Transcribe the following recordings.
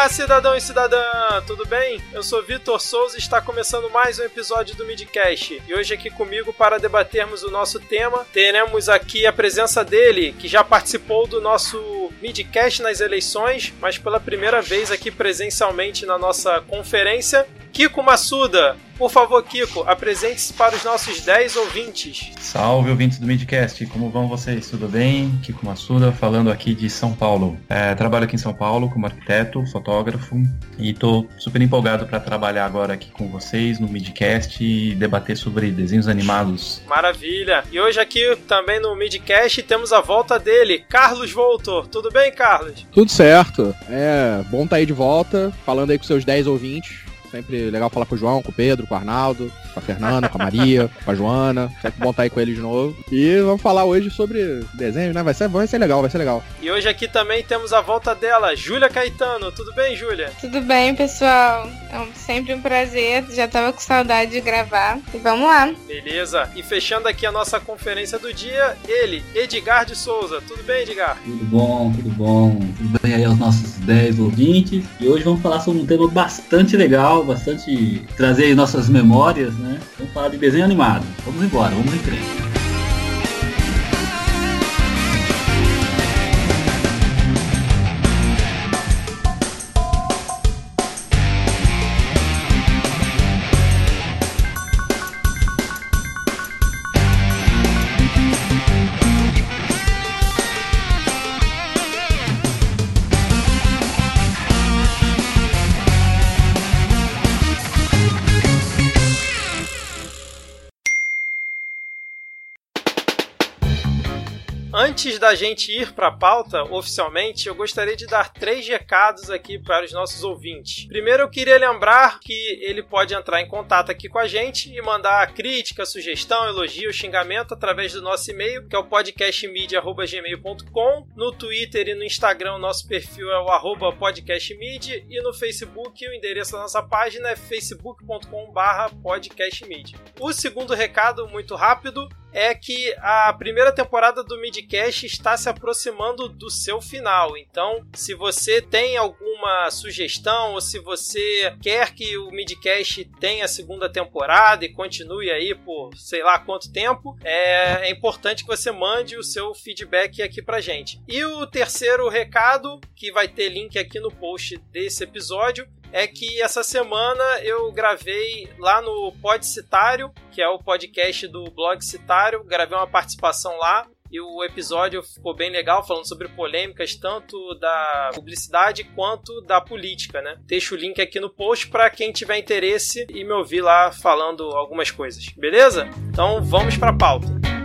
Olá, cidadão e cidadã, tudo bem? Eu sou Vitor Souza e está começando mais um episódio do Midcast. E hoje aqui comigo para debatermos o nosso tema, teremos aqui a presença dele, que já participou do nosso Midcast nas eleições, mas pela primeira vez aqui presencialmente na nossa conferência, Kiko Massuda. Por favor, Kiko, apresente-se para os nossos 10 ouvintes. Salve, ouvintes do Midcast, como vão vocês? Tudo bem? Kiko Massuda, falando aqui de São Paulo. É, trabalho aqui em São Paulo como arquiteto, fotógrafo e estou super empolgado para trabalhar agora aqui com vocês no Midcast e debater sobre desenhos animados. Maravilha! E hoje aqui também no Midcast temos a volta dele, Carlos Voltor. Tudo bem, Carlos? Tudo certo. É bom estar tá aí de volta, falando aí com seus 10 ouvintes. Sempre legal falar com o João, com o Pedro, com o Arnaldo, com a Fernanda, com a Maria, com a Joana. Sempre bom estar aí com eles de novo. E vamos falar hoje sobre desenho, né? Vai ser, vai ser legal, vai ser legal. E hoje aqui também temos a volta dela, Júlia Caetano. Tudo bem, Júlia? Tudo bem, pessoal. É sempre um prazer. Já tava com saudade de gravar. E vamos lá. Beleza. E fechando aqui a nossa conferência do dia, ele, Edgar de Souza. Tudo bem, Edgar? Tudo bom, tudo bom. Tudo bem aí aos nossos 10 ouvintes. E hoje vamos falar sobre um tema bastante legal legal, bastante trazer nossas memórias, né? Vamos falar de desenho animado. Vamos embora, vamos em frente. Antes da gente ir para a pauta oficialmente, eu gostaria de dar três recados aqui para os nossos ouvintes. Primeiro, eu queria lembrar que ele pode entrar em contato aqui com a gente e mandar crítica, sugestão, elogio, xingamento através do nosso e-mail, que é o podcastmedia.gmail.com. No Twitter e no Instagram, nosso perfil é o podcastmedia e no Facebook, o endereço da nossa página é facebook.com/podcastmedia. O segundo recado, muito rápido, é que a primeira temporada do Midcast está se aproximando do seu final. Então, se você tem alguma sugestão ou se você quer que o Midcast tenha a segunda temporada e continue aí por sei lá quanto tempo, é, é importante que você mande o seu feedback aqui pra gente. E o terceiro recado, que vai ter link aqui no post desse episódio, é que essa semana eu gravei lá no Podcitário, que é o podcast do blog Citário, gravei uma participação lá. E o episódio ficou bem legal, falando sobre polêmicas tanto da publicidade quanto da política, né? Deixo o link aqui no post para quem tiver interesse e me ouvir lá falando algumas coisas, beleza? Então vamos para a pauta.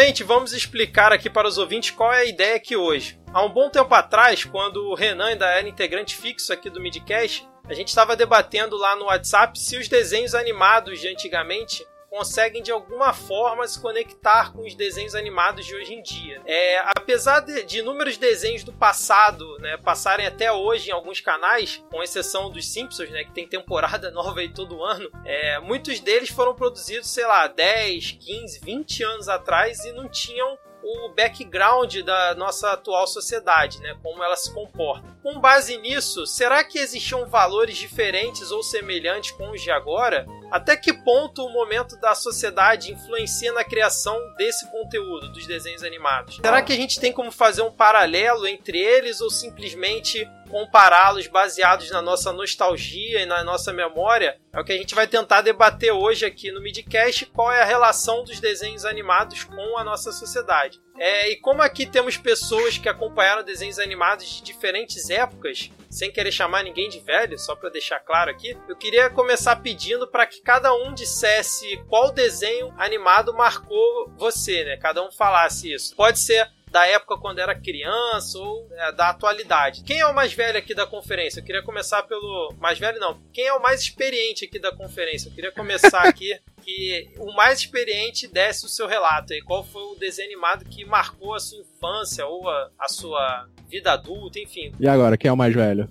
Primeiramente, vamos explicar aqui para os ouvintes qual é a ideia aqui hoje. Há um bom tempo atrás, quando o Renan ainda era integrante fixo aqui do Midcast, a gente estava debatendo lá no WhatsApp se os desenhos animados de antigamente conseguem de alguma forma se conectar com os desenhos animados de hoje em dia. É, apesar de, de, inúmeros desenhos do passado né, passarem até hoje em alguns canais, com exceção dos Simpsons, né, que tem temporada nova aí todo ano, é, muitos deles foram produzidos, sei lá, 10, 15, 20 anos atrás e não tinham o background da nossa atual sociedade, né? Como ela se comporta. Com base nisso, será que existiam valores diferentes ou semelhantes com os de agora? Até que ponto o momento da sociedade influencia na criação desse conteúdo, dos desenhos animados? Será que a gente tem como fazer um paralelo entre eles ou simplesmente compará-los baseados na nossa nostalgia e na nossa memória, é o que a gente vai tentar debater hoje aqui no Midcast, qual é a relação dos desenhos animados com a nossa sociedade. É, e como aqui temos pessoas que acompanharam desenhos animados de diferentes épocas, sem querer chamar ninguém de velho, só para deixar claro aqui, eu queria começar pedindo para que cada um dissesse qual desenho animado marcou você, né? Cada um falasse isso. Pode ser da época quando era criança ou é, da atualidade. Quem é o mais velho aqui da conferência? Eu queria começar pelo mais velho não. Quem é o mais experiente aqui da conferência? Eu queria começar aqui que o mais experiente desse o seu relato aí. Qual foi o desenho animado que marcou a sua infância ou a, a sua vida adulta, enfim. E agora, quem é o mais velho?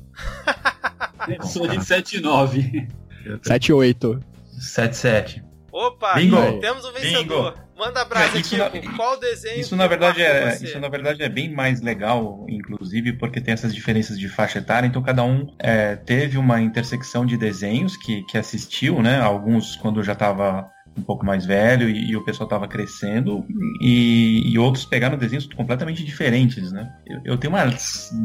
Eu sou de 7 e 9. 7 e 8. 7-7. Opa, Bingo. temos um vencedor. Manda abraço É, isso aqui. na- Qual desenho? Isso na verdade é você? isso na verdade é bem mais legal, inclusive porque tem essas diferenças de faixa etária. Então cada um é, teve uma intersecção de desenhos que, que assistiu, né? Alguns quando já estava um pouco mais velho e, e o pessoal estava crescendo e, e outros pegaram desenhos completamente diferentes, né? Eu, eu tenho uma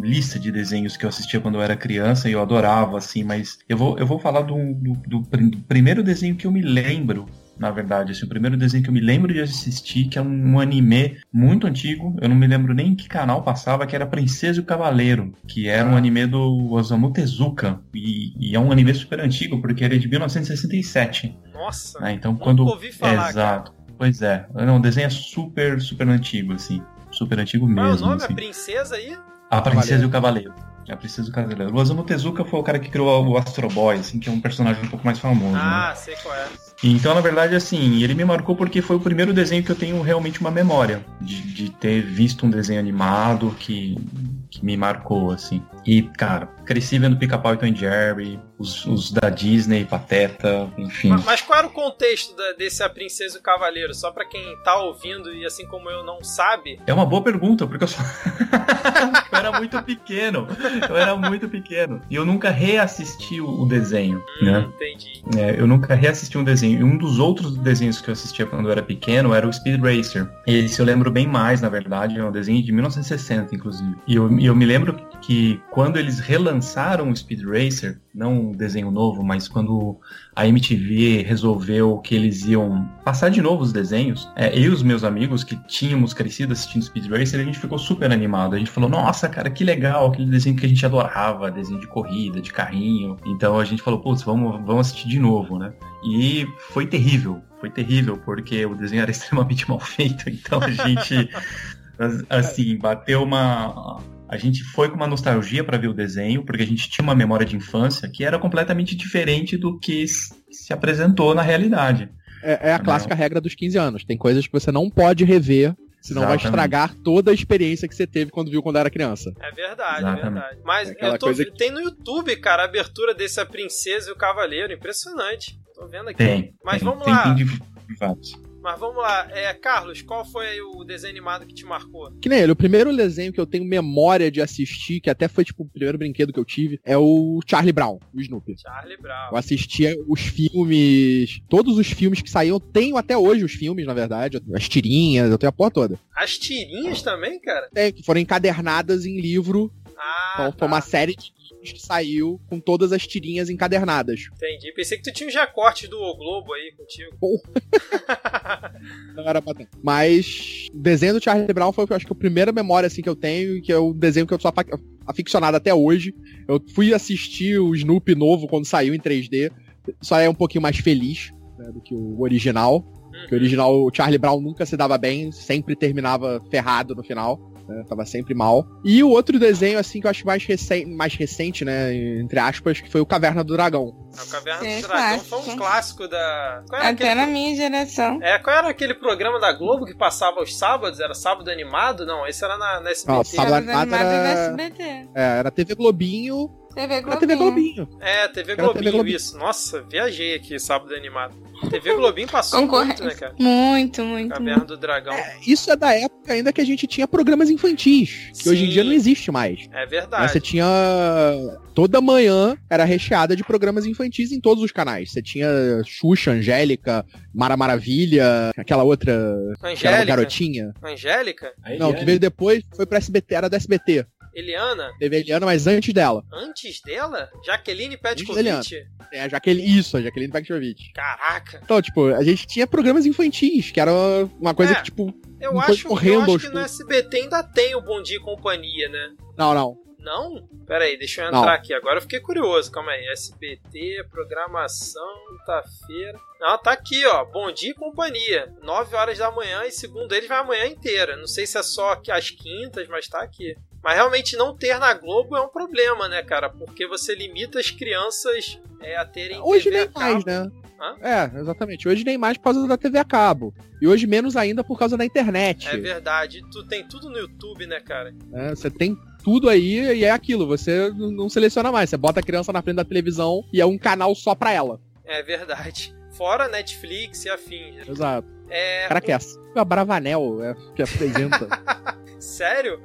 lista de desenhos que eu assistia quando eu era criança e eu adorava, assim, mas eu vou, eu vou falar do, do, do prim- primeiro desenho que eu me lembro na verdade. Assim, o primeiro desenho que eu me lembro de assistir, que é um, um anime muito antigo, eu não me lembro nem em que canal passava, que era Princesa e o Cavaleiro, que era um anime do Osamu Tezuka. E, e é um anime super antigo, porque ele é de 1967. Nossa, né? Então, quando. ouvi falar, Exato. Pois é. Não, o desenho é super, super antigo, assim. Super antigo Qual é o mesmo. nome? A assim. princesa aí? A Princesa e o Cavaleiro. É A Princesa e o Cavaleiro. O Osamu Tezuka foi o cara que criou o Astro Boy, assim, que é um personagem um pouco mais famoso. né? Ah, sei qual é. Então, na verdade, assim, ele me marcou porque foi o primeiro desenho que eu tenho realmente uma memória de, de ter visto um desenho animado que, que me marcou, assim. E, cara, cresci vendo Pica-Pau e Tom Jerry, os, os da Disney, Pateta, enfim. Ma- Mas qual era o contexto da- desse A Princesa e o Cavaleiro? Só pra quem tá ouvindo e assim como eu não sabe. É uma boa pergunta, porque eu só. eu era muito pequeno. Eu era muito pequeno. E eu nunca reassisti o, o desenho, Hum, né? Entendi. É, eu nunca reassisti um desenho. Um dos outros desenhos que eu assistia quando eu era pequeno era o Speed Racer. Esse eu lembro bem mais, na verdade. É um desenho de 1960, inclusive. E eu, eu me lembro que quando eles relançaram o Speed Racer, não um desenho novo, mas quando a MTV resolveu que eles iam passar de novo os desenhos, é, eu e os meus amigos que tínhamos crescido assistindo Speed Racer, a gente ficou super animado. A gente falou, nossa, cara, que legal, aquele desenho que a gente adorava, desenho de corrida, de carrinho. Então a gente falou, putz, vamos, vamos assistir de novo, né? E foi terrível, foi terrível, porque o desenho era extremamente mal feito, então a gente, as- assim, bateu uma. A gente foi com uma nostalgia para ver o desenho, porque a gente tinha uma memória de infância que era completamente diferente do que se apresentou na realidade. É, é a Não. clássica regra dos 15 anos. Tem coisas que você não pode rever, senão vai Exatamente. estragar toda a experiência que você teve quando viu quando era criança. É verdade, é Exatamente. verdade. Mas É tô, coisa que- tem no YouTube, cara, a abertura desse A Princesa e o Cavaleiro. Impressionante. Tô vendo aqui. Tem. Mas tem, vamos tem, lá. Tem de. Mas vamos lá. É, Carlos, qual foi o desenho animado que te marcou? Que nem ele, o primeiro desenho que eu tenho memória de assistir, que até foi tipo o primeiro brinquedo que eu tive, é o Charlie Brown, o Snoopy. Charlie Brown. Eu assistia os filmes, todos os filmes que saíam, eu tenho até hoje os filmes, na verdade, as tirinhas, eu tenho a porra toda. As tirinhas também, cara? É, que foram encadernadas em livro, Ah, então tá. foi uma série de que saiu com todas as tirinhas encadernadas. Entendi. Pensei que tu tinha os recortes do O Globo aí contigo. Não era pra tanto. Mas desenho do Charlie Brown foi, eu acho que a primeira memória assim que eu tenho, e que é o desenho que eu sou aficionado até hoje. Eu fui assistir o Snoopy novo quando saiu em 3D. Só é um pouquinho mais feliz né, do que o original. Porque o original, o Charlie Brown nunca se dava bem, sempre terminava ferrado no final. Né, tava sempre mal. E o outro desenho, assim, que eu acho mais, recen mais recente, né? Entre aspas, que foi o Caverna do Dragão. A Caverna Sim, do Dragão foi um clássico. da. Qual era, Até aquele... na minha geração. É, qual era aquele programa da Globo que passava aos sábados? Era sábado animado? Não, esse era na, na SBT. Não, sábado- Sábado animado animado era- no SBT. É, era TV Globinho. TV Era Globinho. TV Globinho. É, TV Era Globinho, TV Globinho. isso. Nossa, viajei aqui, sábado animado. TV Globinho passou Concorrente. muito, né, cara? Muito, muito, Caverna do Dragão. É, isso é da época ainda que a gente tinha programas infantis. Que hoje em Sim. dia não existe mais. É verdade. Você tinha. Toda manhã era recheada de programas infantis em todos os canais. Você tinha Xuxa, Angélica, Mara Maravilha, aquela outra que era uma Angélica. garotinha. Angélica? Não, ele que veio depois foi pra SBT, era da SBT. Eliana? Teve a Eliana, mas antes dela. Antes dela? Jaqueline Petkovic? É a Jaqueline. Isso, a Jaqueline Paxovic. Caraca. Então, tipo, a gente tinha programas infantis, que era uma coisa É. que, tipo. Eu acho, eu correndo acho aos que no poucos. SBT ainda tem o Bom Dia e Companhia, né? Não, não. Não? Pera aí, deixa eu entrar Não. aqui. Agora eu fiquei curioso. Calma aí. SBT, programação, quinta-feira. Não, tá aqui, ó. Bom dia e companhia. 9 horas da manhã e segundo eles vai a manhã inteira. Não sei se é só aqui às quintas, mas tá aqui. Mas realmente não ter na Globo é um problema, né, cara? Porque você limita as crianças é, a terem Hoje TV nem mais, né? Hã? É, exatamente. Hoje nem mais por causa da TV a cabo. E hoje menos ainda por causa da internet. É verdade. Tu tem tudo no YouTube, né, cara? É, você tem tudo aí e é aquilo. Você não seleciona mais. Você bota a criança na frente da televisão e é um canal só pra ela. É verdade. Fora Netflix e afins. né? Exato. É. Cara que é assim. A Bravanel é, que apresenta. Sério?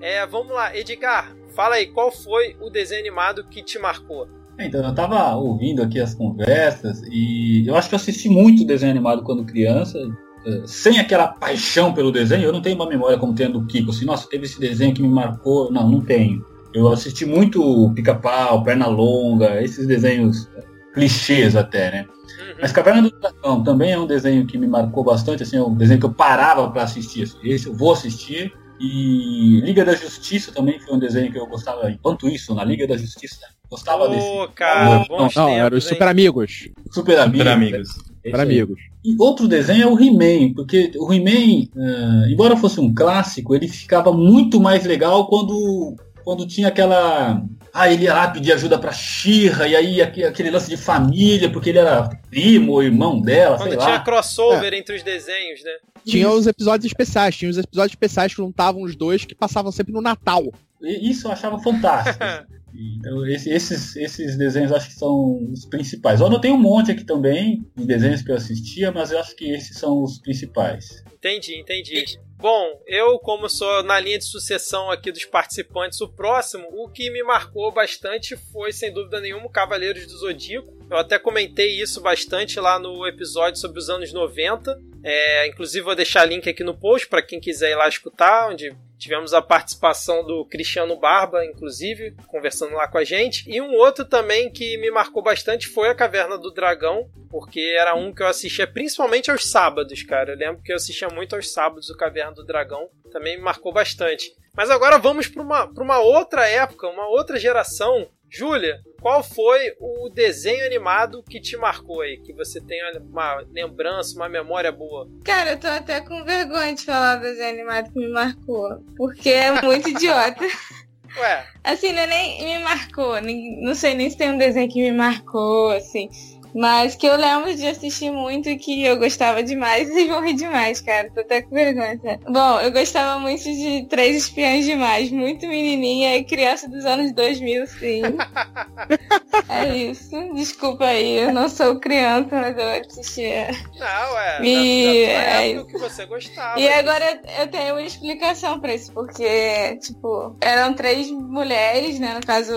É. É, vamos lá. Edgar, fala aí, qual foi o desenho animado que te marcou? Então, eu tava ouvindo aqui as conversas e eu acho que eu assisti muito desenho animado quando criança, eh, sem aquela paixão pelo desenho. Eu não tenho uma memória como tem a do Kiko, assim, nossa, teve esse desenho que me marcou. Não, não tenho. Eu assisti muito Pica-Pau, Pernalonga, esses desenhos eh, clichês até, né? Uhum. Mas Caverna do Dragão também é um desenho que me marcou bastante, assim, é um desenho que eu parava para assistir. Assim, esse eu vou assistir. E Liga da Justiça também foi um desenho que eu gostava. Enquanto isso, na Liga da Justiça, gostava desse. Ô, cara, Não, Não, tempos, era os? Super Amigos. Super Amigos. Super amigos. É. Amigos. E outro desenho é o He-Man, porque o He-Man, eh, embora fosse um clássico, ele ficava muito mais legal quando, quando tinha aquela. Ah, ele ia lá pedir ajuda pra Xirra, e aí aque- aquele lance de família, porque ele era primo ou irmão dela, Quando sei tinha lá. crossover entre os desenhos, né? Tinha os episódios especiais. Tinha os episódios especiais que juntavam os dois que passavam sempre no Natal. E Isso eu achava fantástico. Então, esse- esses, esses desenhos acho que são os principais. Eu anotei um monte aqui também de desenhos que eu assistia, mas eu acho que esses são os principais. Entendi, entendi. Bom, eu, como sou na linha de sucessão aqui dos participantes, o próximo, o que me marcou bastante foi, sem dúvida nenhuma, Cavaleiros do Zodíaco. Eu até comentei isso bastante lá no episódio sobre os anos 90. É, inclusive, vou deixar link aqui no post para quem quiser ir lá escutar, onde tivemos a participação do Cristiano Barba, inclusive, conversando lá com a gente. E um outro também que me marcou bastante foi a Caverna do Dragão, porque era um que eu assistia principalmente aos sábados, cara. Eu lembro que eu assistia muito aos sábados o Caverna do Dragão, também me marcou bastante. Mas agora vamos para uma, pra uma outra época, uma outra geração. Júlia, qual foi o desenho animado que te marcou aí? Que você tem uma lembrança, uma memória boa? Cara, eu tô até com vergonha de falar do desenho animado que me marcou. Porque é muito idiota. Ué, Assim, não, é nem me marcou. nem- não sei nem se tem um desenho que me marcou, assim. Mas que eu lembro de assistir muito e que eu gostava demais e vou rir demais, cara. Tô até com vergonha. Bom, eu gostava muito de Três Espiãs Demais. Muito menininha e criança dos anos 2000, sim. é isso. Desculpa aí, eu não sou criança, mas eu assistia. não, ué. E- da, da é época que você gostava. E agora eu tenho uma explicação pra isso, porque, tipo, eram três mulheres, né? No caso,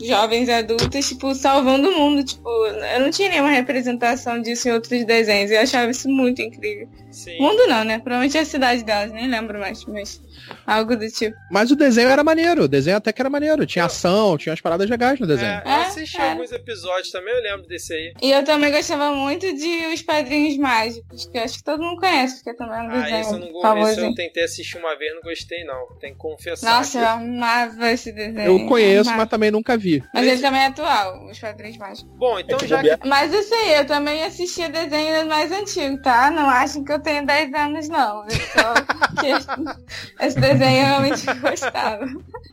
jovens adultas, tipo, salvando o mundo. Tipo, eu não tinha nenhuma representação disso em outros desenhos. Eu achava isso muito incrível. Sim. Mundo não, né? Provavelmente é a cidade delas, nem lembro mais, mas algo do tipo. Mas o desenho era maneiro. O desenho até que era maneiro. Tinha ação, tinha as paradas legais no desenho. É, eu É, assisti é. alguns episódios também, eu lembro desse aí. E eu também gostava muito de Os Padrinhos Mágicos, que eu acho que todo mundo conhece, porque também é um Ah, desenho esse eu, não, famoso. esse eu tentei assistir uma vez, não gostei não. Tem que confessar. Nossa, eu que- amava esse desenho. Eu conheço, amava. mas também nunca vi. Mas ele também é atual, Os Padrinhos Mágicos. Bom, então É já que Mas isso aí, eu também assistia desenhos mais antigos, tá? Não achem que eu tenho 10 anos, não. Eu só... desenho eu realmente gostava.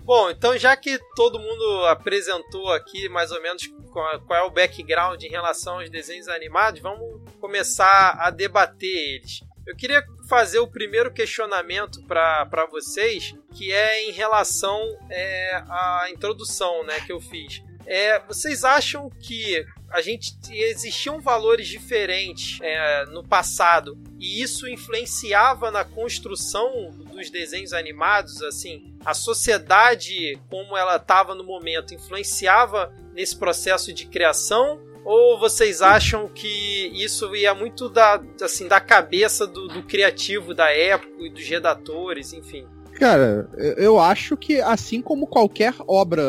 Bom, então já que todo mundo apresentou aqui mais ou menos qual qual é o background em relação aos desenhos animados, vamos começar a debater eles. Eu queria fazer o primeiro questionamento para vocês, que é em relação é, à introdução né, que eu fiz. É, vocês acham que a gente existiam valores diferentes é, no passado e isso influenciava na construção dos desenhos animados, assim, a sociedade como ela estava no momento influenciava nesse processo de criação ou vocês acham que isso ia muito da, assim, da cabeça do, do criativo da época e dos redatores, enfim? Cara, eu- eu acho que assim como qualquer obra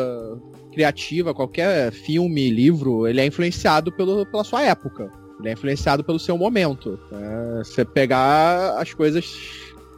criativa, qualquer filme, livro, ele é influenciado pelo, pela sua época. Ele é influenciado pelo seu momento. É, você pegar as coisas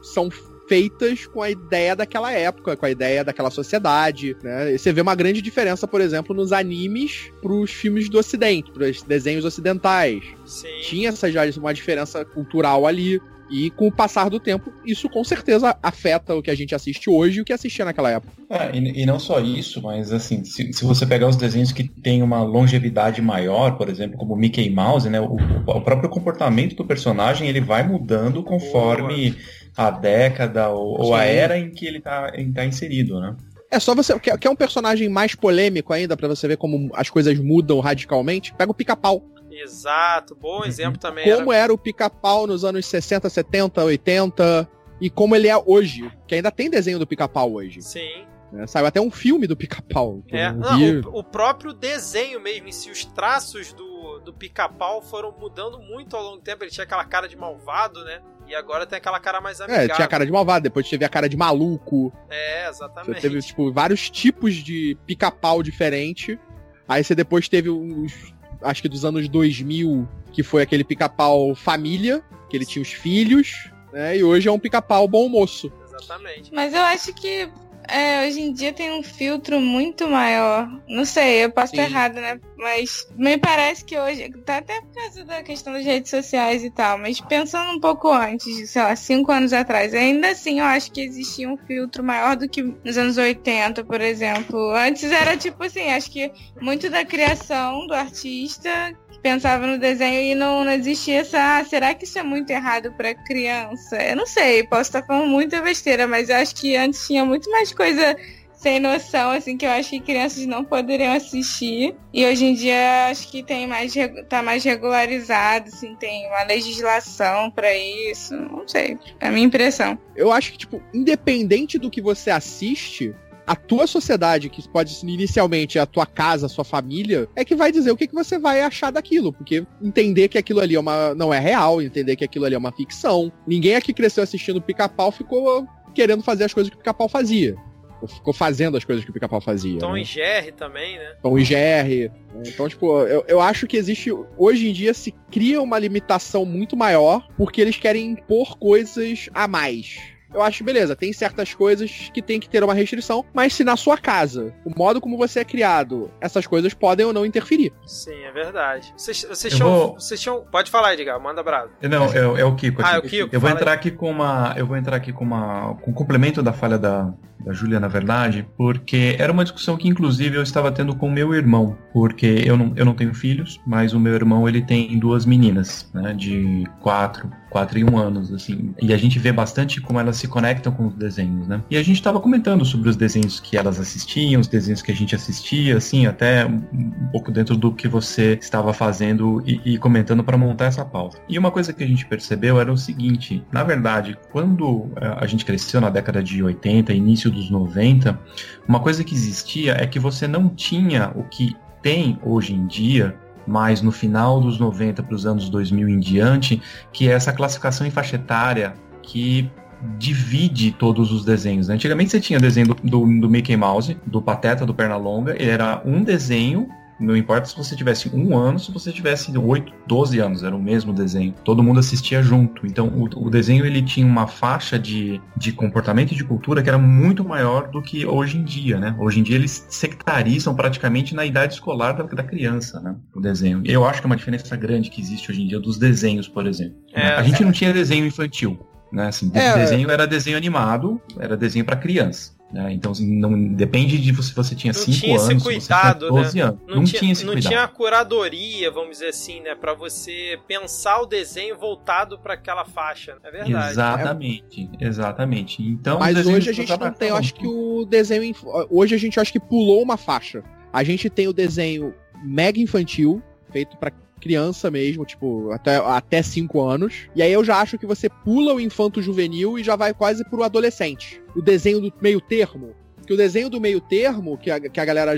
são feitas com a ideia daquela época, com a ideia daquela sociedade, né? E você vê uma grande diferença, por exemplo, nos animes pros filmes do ocidente, pros desenhos ocidentais. Sim. Tinha essa já uma diferença cultural ali. E com o passar do tempo, isso com certeza afeta o que a gente assiste hoje e o que assistia naquela época. É, e, e, não só isso, mas assim, se, se, você pegar os desenhos que têm uma longevidade maior, por exemplo, como Mickey Mouse, né, o, o próprio comportamento do personagem ele vai mudando conforme Boa. a década ou, ou, a era em que ele está tá inserido, né? É só você. Quer, quer um personagem mais polêmico ainda, para você ver como as coisas mudam radicalmente? Pega o pica-pau. Exato, bom uhum. exemplo também. Como era, era o pica-pau nos anos 60, 70, 80 e como ele é hoje. Que ainda tem desenho do pica-pau hoje. Sim. É, saiu até um filme do pica-pau. É, não, o, o, próprio desenho mesmo, em si, os traços do, do pica-pau foram mudando muito ao longo do tempo. Ele tinha aquela cara de malvado, né? E agora tem aquela cara mais amigável. É, tinha a cara de malvado, depois teve a cara de maluco. É, exatamente. Você teve, tipo, vários tipos de pica-pau diferente. Aí você depois teve os acho que dos anos 2000, que foi aquele pica-pau família, que ele tinha os filhos, né? E hoje é um pica-pau bom moço. Exatamente. Mas eu acho que é, hoje em dia tem um filtro muito maior. Não sei, eu posso estar errado, né? Mas me parece que hoje, tá até por causa da questão das redes sociais e tal, mas pensando um pouco antes, sei lá, cinco anos atrás, ainda assim eu acho que existia um filtro maior do que nos anos 80, por exemplo. Antes era tipo assim, acho que muito da criação do artista pensava no desenho e não, não existia essa. Ah, será que isso é muito errado para criança? Eu não sei, posso estar falando muita besteira, mas eu acho que antes tinha muito mais coisa sem noção, assim, que eu acho que crianças não poderiam assistir. E hoje em dia acho que tem mais tá mais regularizado, assim, tem uma legislação para isso. Não sei. É a minha impressão. Eu acho que, tipo, independente do que você assiste, a tua sociedade, que pode ser inicialmente a tua casa, a sua família, é que vai dizer o que, que você vai achar daquilo. Porque entender que aquilo ali é uma, não é real, entender que aquilo ali é uma ficção. Ninguém aqui cresceu assistindo pica-pau ficou querendo fazer as coisas que o pica-pau fazia. Ficou fazendo as coisas que o pica-pau fazia. Tom né? e Jerry também, né? Tom e Jerry. Então, tipo, eu, eu acho que existe. Hoje em dia se cria uma limitação muito maior porque eles querem impor coisas a mais eu acho beleza, tem certas coisas que tem que ter uma restrição, mas se na sua casa, o modo como você é criado, essas coisas podem ou não interferir. Sim, é verdade. Vocês, vocês, tinham, vou... vocês tinham. Pode falar, Edgar, manda bravo. Não, é, é o Kiko. Ah, é o Kiko. Eu vou entrar aí. aqui com uma. Eu vou entrar aqui com uma. com um complemento da falha da, da Júlia, na verdade, porque era uma discussão que, inclusive, eu estava tendo com meu irmão, porque eu não, eu não tenho filhos, mas o meu irmão ele tem duas meninas, né, de quatro, quatro e um anos, assim, e a gente vê bastante como elas se conectam com os desenhos, né? E a gente estava comentando sobre os desenhos que elas assistiam, os desenhos que a gente assistia, assim, até um pouco dentro do que você estava fazendo e, e comentando para montar essa pauta. E uma coisa que a gente percebeu era o seguinte: na verdade, quando eh, a gente cresceu na década de 80, início dos 90, uma coisa que existia é que você não tinha o que tem hoje em dia mais no final dos 90 para os anos 2000 em diante, que é essa classificação em faixa etária que divide todos os desenhos. Né? Antigamente você tinha desenho do, do, do, Mickey Mouse, do Pateta, do Pernalonga, ele era um desenho não importa se você tivesse um ano, se você tivesse 8, 12 anos, era o mesmo desenho. Todo mundo assistia junto. Então o, o desenho ele tinha uma faixa de, de comportamento e de cultura que era muito maior do que hoje em dia, né? Hoje em dia eles sectarizam praticamente na idade escolar da, da criança, né? O desenho. Eu acho que é uma diferença grande que existe hoje em dia dos desenhos, por exemplo. É, a gente não tinha desenho infantil. Né? Assim, é, desenho era desenho animado, era desenho para criança. Né? Então, assim, não depende de se você tinha 5 anos, cuidado, você tinha 12 né? anos. Não, não tinha, tinha esse não cuidado. tinha a curadoria, vamos dizer assim, né? Para você pensar o desenho voltado para aquela faixa. É verdade. Exatamente, é. exatamente. Então, Mas hoje a gente não tem, eu acho que o desenho. Hoje a gente acho que pulou uma faixa. A gente tem o desenho mega infantil, feito para criança mesmo, tipo, até, até 5 anos. E aí eu já acho que você pula o infanto juvenil e já vai quase pro adolescente. O desenho do meio termo. Que o desenho do meio termo, que a, que a galera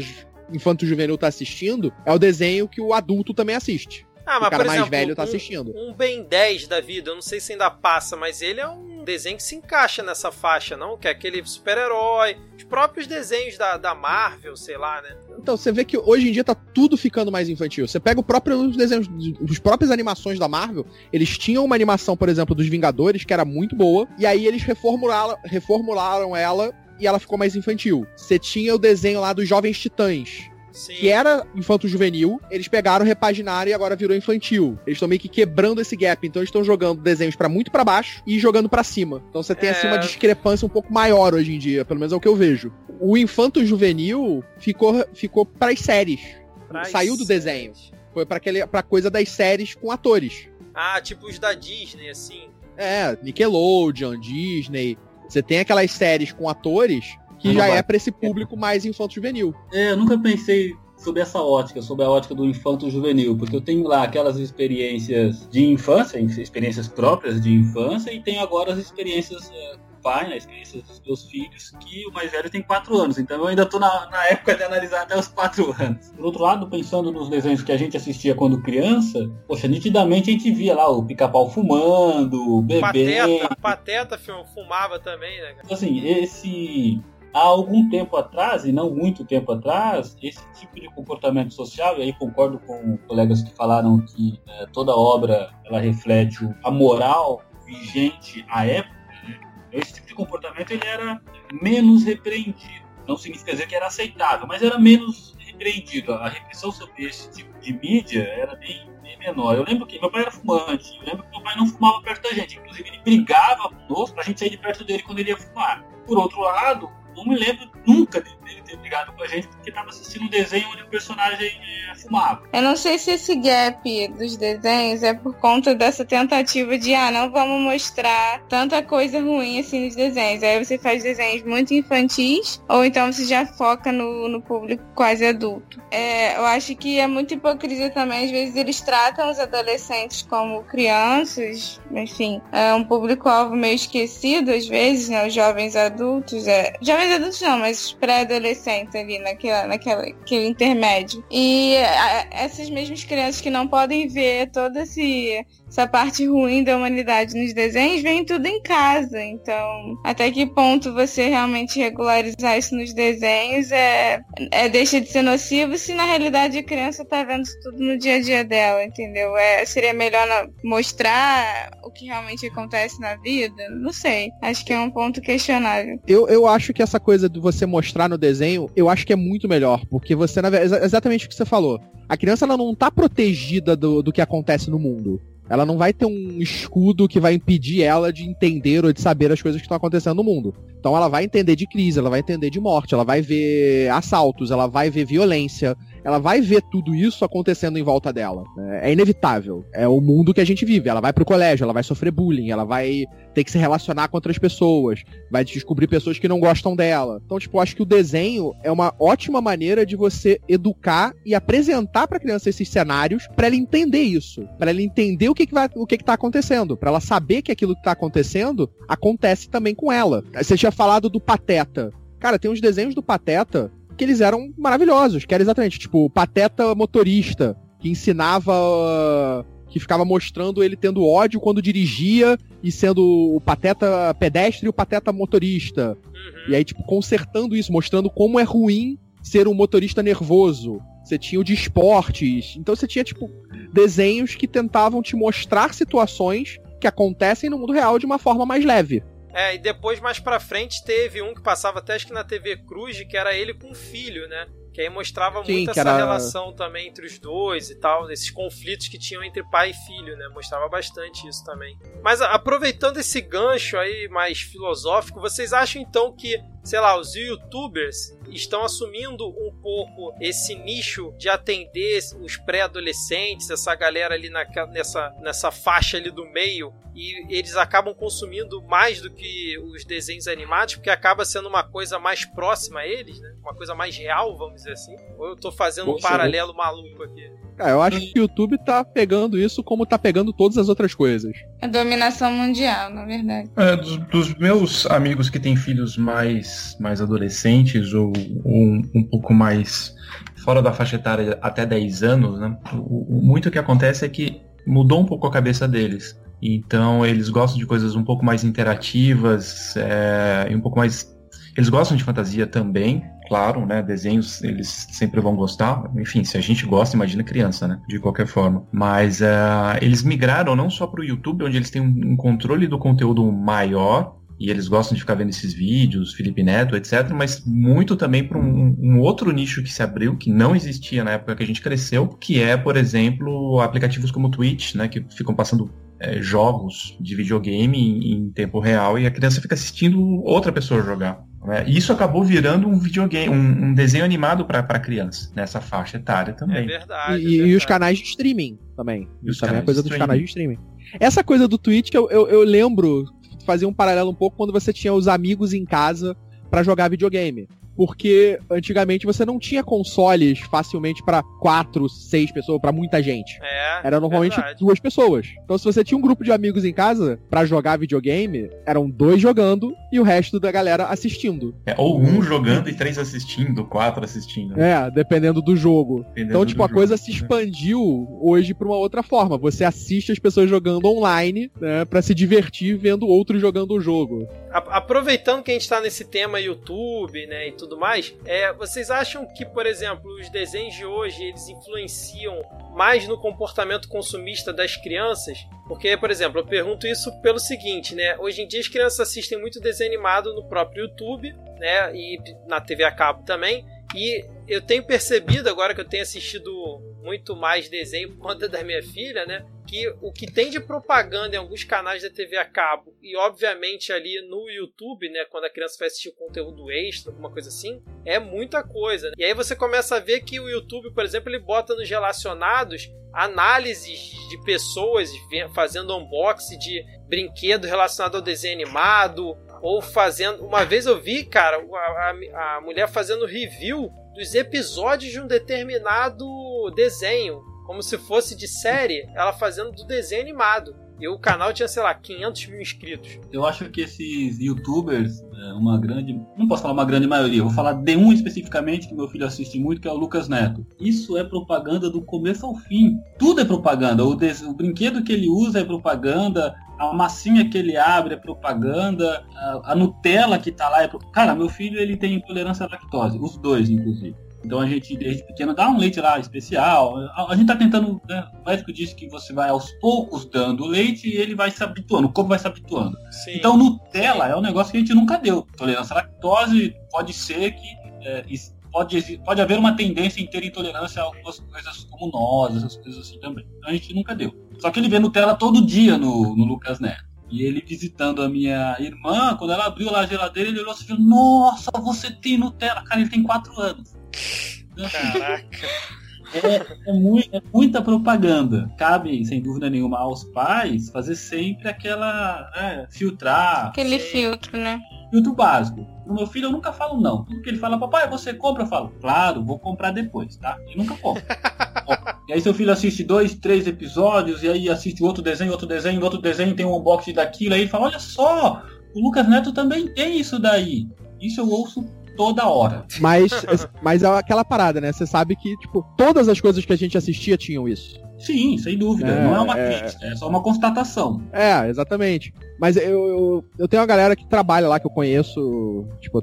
infanto juvenil tá assistindo, é o desenho que o adulto também assiste. Ah, mas, o cara por mais exemplo, velho tá um, assistindo. Um Ben 10 da vida, eu não sei se ainda passa, mas ele é um desenho que se encaixa nessa faixa, não? Que é aquele super-herói, os próprios desenhos da, da Marvel, sei lá, né? Então, você vê que hoje em dia tá tudo ficando mais infantil. Você pega o próprio os desenhos, os próprias animações da Marvel, eles tinham uma animação, por exemplo, dos Vingadores, que era muito boa, e aí eles reformularam, reformularam ela e ela ficou mais infantil. Você tinha o desenho lá dos Jovens Titãs, Sim. que era infanto-juvenil, eles pegaram, repaginaram e agora virou infantil. Eles estão meio que quebrando esse gap, então eles estão jogando desenhos pra muito pra baixo e jogando pra cima. Então você tem assim É. uma discrepância um pouco maior hoje em dia, pelo menos é o que eu vejo. O infanto-juvenil ficou ficou pras séries. Pras Saiu do séries. desenho. Foi pra aquele pra coisa das séries com atores. Ah, tipo os da Disney, assim. É, Nickelodeon, Disney. Você tem aquelas séries com atores que Não já vai. é pra esse público mais infanto-juvenil. É, eu nunca pensei sobre essa ótica, sobre a ótica do infanto juvenil, porque eu tenho lá aquelas experiências de infância, experiências próprias de infância, e tenho agora as experiências é, do pai, né, experiências dos meus filhos, que o mais velho tem 4 anos, então eu ainda tô na, na época de analisar até os 4 anos. Por outro lado, pensando nos desenhos que a gente assistia quando criança, poxa, nitidamente a gente via lá o pica-pau fumando, o bebê, Pateta, Pateta fu- fumava também, né? cara? então, assim, esse. Há algum tempo atrás, e não muito tempo atrás, esse tipo de comportamento social, e aí concordo com colegas que falaram que eh, toda obra ela reflete a moral vigente à época, né? esse tipo de comportamento ele era menos repreendido. Não significa dizer que era aceitável, mas era menos repreendido. A repressão sobre esse tipo de mídia era bem, bem menor. Eu lembro que meu pai era fumante, eu lembro que meu pai não fumava perto da gente, inclusive ele brigava conosco pra gente sair de perto dele quando ele ia fumar. Por outro lado, não me lembro nunca de- dele ter brigado com a gente porque tava assistindo um desenho onde o personagem eh, fumava. Eu não sei se esse gap dos desenhos é por conta dessa tentativa de, ah, não vamos mostrar tanta coisa ruim assim nos desenhos. Aí você faz desenhos muito infantis, ou então você já foca no, no público quase adulto. É, eu acho que é muita hipocrisia também. Às vezes eles tratam os adolescentes como crianças, enfim, é um público-alvo meio esquecido às vezes, né? Os jovens adultos. É... Jovens adultos não, mas pré-adolescentes ali naquela, naquela, naquele intermédio. E a- essas mesmas crianças que não podem ver toda esse, essa parte ruim da humanidade nos desenhos, veem tudo em casa. Então, até que ponto você realmente regularizar isso nos desenhos é, é deixa de ser nocivo se na realidade a criança tá vendo isso tudo no dia a dia dela, entendeu? É, seria melhor mostrar o que realmente acontece na vida? Não sei. Acho que é um ponto questionável. Eu, eu acho que essa coisa de você mostrar no desenho, eu acho que é muito melhor. Porque você, na verdade, exa- exatamente o que você falou. A criança ela não tá protegida do, do que acontece no mundo. Ela não vai ter um escudo que vai impedir ela de entender ou de saber as coisas que estão acontecendo no mundo. Então ela vai entender de crise, ela vai entender de morte, ela vai ver assaltos, ela vai ver violência, ela vai ver tudo isso acontecendo em volta dela. É, é inevitável. É o mundo que a gente vive. Ela vai pro colégio, ela vai sofrer bullying, ela vai ter que se relacionar com outras pessoas, vai descobrir pessoas que não gostam dela. Então, tipo, acho que o desenho é uma ótima maneira de você educar e apresentar pra criança esses cenários pra ela entender isso, Pra ela entender o que que vai, o que que tá acontecendo, Pra ela saber que aquilo que tá acontecendo acontece também com ela. Você tinha falado do Pateta. Cara, tem uns desenhos do Pateta que eles eram maravilhosos, que era exatamente, tipo, o Pateta motorista, que ensinava que ficava mostrando ele tendo ódio quando dirigia e sendo o pateta pedestre e o pateta motorista. Uhum. E aí, tipo, consertando isso, mostrando como é ruim ser um motorista nervoso. Você tinha o de esportes. Então você tinha, tipo, desenhos que tentavam te mostrar situações que acontecem no mundo real de uma forma mais leve. É, e depois mais pra frente teve um que passava até acho que na TV Cruz, que era ele com o filho, né? Que aí mostrava Sim, muito essa era- relação também entre os dois e tal, esses conflitos que tinham entre pai e filho, né? Mostrava bastante isso também. Mas aproveitando esse gancho aí mais filosófico, vocês acham então que, sei lá, os youtubers estão assumindo um pouco esse nicho de atender os pré-adolescentes, essa galera ali naquela- nessa, nessa faixa ali do meio, e eles acabam consumindo mais do que os desenhos animados, porque acaba sendo uma coisa mais próxima a eles, né? Uma coisa mais real, vamos dizer assim. Ou eu tô fazendo um Poxa, paralelo maluco aqui? Cara, eu acho que o YouTube tá pegando isso como tá pegando todas as outras coisas. A dominação mundial, na verdade. É, dos, dos meus amigos que têm filhos mais, mais adolescentes ou, ou um, um pouco mais fora da faixa etária até 10 anos, né? O, o- muito que acontece é que mudou um pouco a cabeça deles. Então eles gostam de coisas um pouco mais interativas é, e um pouco mais. Eles gostam de fantasia também, claro, né? Desenhos eles sempre vão gostar. Enfim, se a gente gosta, imagina criança, né? De qualquer forma. Mas é, eles migraram não só para o YouTube, onde eles têm um controle do conteúdo maior e eles gostam de ficar vendo esses vídeos, Felipe Neto, etc., mas muito também para um, um, outro nicho que se abriu, que não existia na época que a gente cresceu, que é, por exemplo, aplicativos como Twitch, né, que ficam passando é, jogos de videogame em, em, tempo real e a criança fica assistindo outra pessoa jogar. Né? Isso acabou virando um videogame, um, um desenho animado para criança, nessa faixa etária também. É verdade. E, é verdade. e os canais de streaming também. E isso também é coisa dos canais de streaming. Essa coisa do Twitch, eu, eu, eu lembro, fazia um paralelo um pouco quando você tinha os amigos em casa para jogar videogame porque antigamente você não tinha consoles facilmente para quatro, seis pessoas, para muita gente. É, Era normalmente verdade. duas pessoas. Então se você tinha um grupo de amigos em casa para jogar videogame, eram dois jogando e o resto da galera assistindo. É, ou um jogando e três assistindo, quatro assistindo. É, dependendo do jogo. Dependendo Então, tipo, a coisa jogo, se né? expandiu hoje pra uma outra forma. Você assiste as pessoas jogando online, né, para se divertir vendo outros jogando o jogo. Aproveitando que a gente tá nesse tema YouTube, né, e tudo mais, é, vocês acham que, por exemplo, os desenhos de hoje eles influenciam mais no comportamento consumista das crianças? Porque, por exemplo, eu pergunto isso pelo seguinte, né? Hoje em dia as crianças assistem muito desenho animado no próprio YouTube, né, e na TV a cabo também. E eu tenho percebido agora que eu tenho assistido muito mais desenho por conta da minha filha, né? Que o que tem de propaganda em alguns canais da TV a cabo e obviamente ali no YouTube, né? Quando a criança vai assistir conteúdo extra, alguma coisa assim, é muita coisa. né? E aí você começa a ver que o YouTube, por exemplo, ele bota nos relacionados análises de pessoas fazendo unboxing de brinquedo relacionado ao desenho animado, ou fazendo. Uma vez eu vi, cara, a, a- mulher fazendo review dos episódios de um determinado desenho, como se fosse de série, ela fazendo do desenho animado. E o canal tinha, sei lá, 500 mil inscritos. Eu acho que esses youtubers, é, uma grande. Não posso falar uma grande maioria, vou falar de um especificamente que meu filho assiste muito, que é o Lucas Neto. Isso é propaganda do começo ao fim. Tudo é propaganda. O, des- o brinquedo que ele usa é propaganda. A massinha que ele abre é propaganda. A, a Nutella que tá lá é. Pro... Cara, meu filho ele tem intolerância à lactose. Os dois, inclusive. Então a gente, desde pequeno, dá um leite lá especial. A, a gente tá tentando. Né, o médico disse que você vai aos poucos dando leite e ele vai se habituando, o corpo vai se habituando. Sim. Então Nutella é um negócio que a gente nunca deu. Tolerância à lactose pode ser que é, pode, pode haver uma tendência em ter intolerância a algumas coisas como nós, essas coisas assim também. Então, a gente nunca deu. Só que ele vê Nutella todo dia no, no Lucas Neto. E ele visitando a minha irmã, quando ela abriu lá a geladeira, ele olhou assim e falou, Nossa, você tem Nutella. Cara, ele tem 4 anos. Caraca. é, é mui- é muita propaganda. Cabe, sem dúvida nenhuma, aos pais fazer sempre aquela. né, filtrar, Aquele Sim. filtro, né? filtro básico. Pro meu filho eu nunca falo não. Tudo que ele fala, papai, você compra? Eu falo, claro, vou comprar depois, tá? E nunca compro. e aí seu filho assiste dois, três episódios, e aí assiste outro desenho, outro desenho, outro desenho, tem um unboxing daquilo, aí ele fala, olha só, o Lucas Neto também tem isso daí. Isso eu ouço toda hora. Mas, mas é aquela parada, né? Você sabe que, tipo, todas as coisas que a gente assistia tinham isso. Sim, sem dúvida. É, não é uma é. crítica, é só uma constatação. É, exatamente. Mas eu, eu, eu tenho uma galera que trabalha lá que eu conheço, tipo,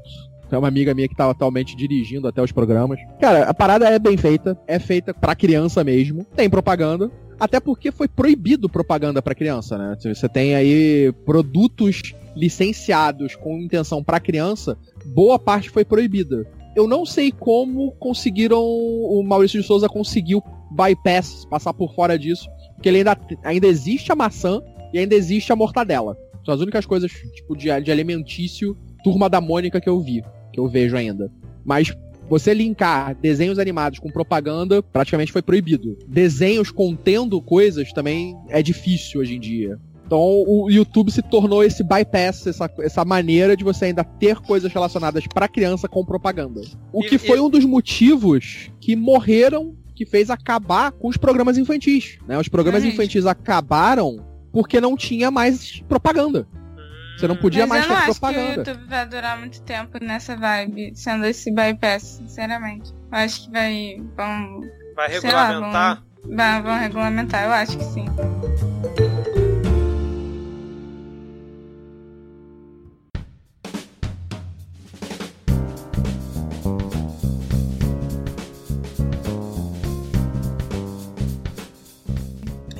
tem uma amiga minha que tá atualmente dirigindo até os programas. Cara, a parada é bem feita, é feita pra criança mesmo, tem propaganda. Até porque foi proibido propaganda pra criança, né? Você tem aí produtos licenciados com intenção pra criança, boa parte foi proibida. Eu não sei como conseguiram. O Maurício de Souza conseguiu bypass, passar por fora disso. Porque ele ainda, ainda existe a maçã e ainda existe a mortadela. São as únicas coisas, tipo, de, de alimentício, turma da Mônica que eu vi, que eu vejo ainda. Mas você linkar desenhos animados com propaganda praticamente foi proibido. Desenhos contendo coisas também é difícil hoje em dia. Então o YouTube se tornou esse bypass, essa, essa maneira de você ainda ter coisas relacionadas pra criança com propaganda. O E- que e- foi um dos motivos que morreram, que fez acabar com os programas infantis. Né? Os programas Realmente. infantis acabaram porque não tinha mais propaganda. Você não podia Mas mais eu não ter acho que o propaganda. YouTube vai durar muito tempo nessa vibe, sendo esse bypass, sinceramente. Eu acho que vai. Vão, Vai Sei lá, regulamentar? vai- vão regulamentar, eu acho que sim.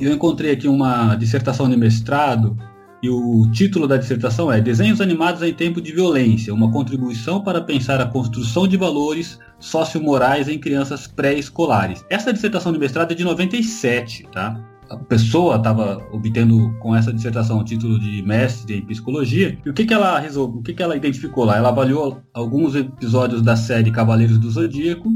Eu encontrei aqui uma dissertação de mestrado E o título da dissertação é Desenhos animados em tempo de violência, uma contribuição para pensar a construção de valores sociomorais em crianças pré-escolares. Essa dissertação de mestrado é de 97, tá? A pessoa estava obtendo com essa dissertação o título de mestre em psicologia. E o que, que ela resolveu? O que, que ela identificou lá? Ela avaliou alguns episódios da série Cavaleiros do Zodíaco.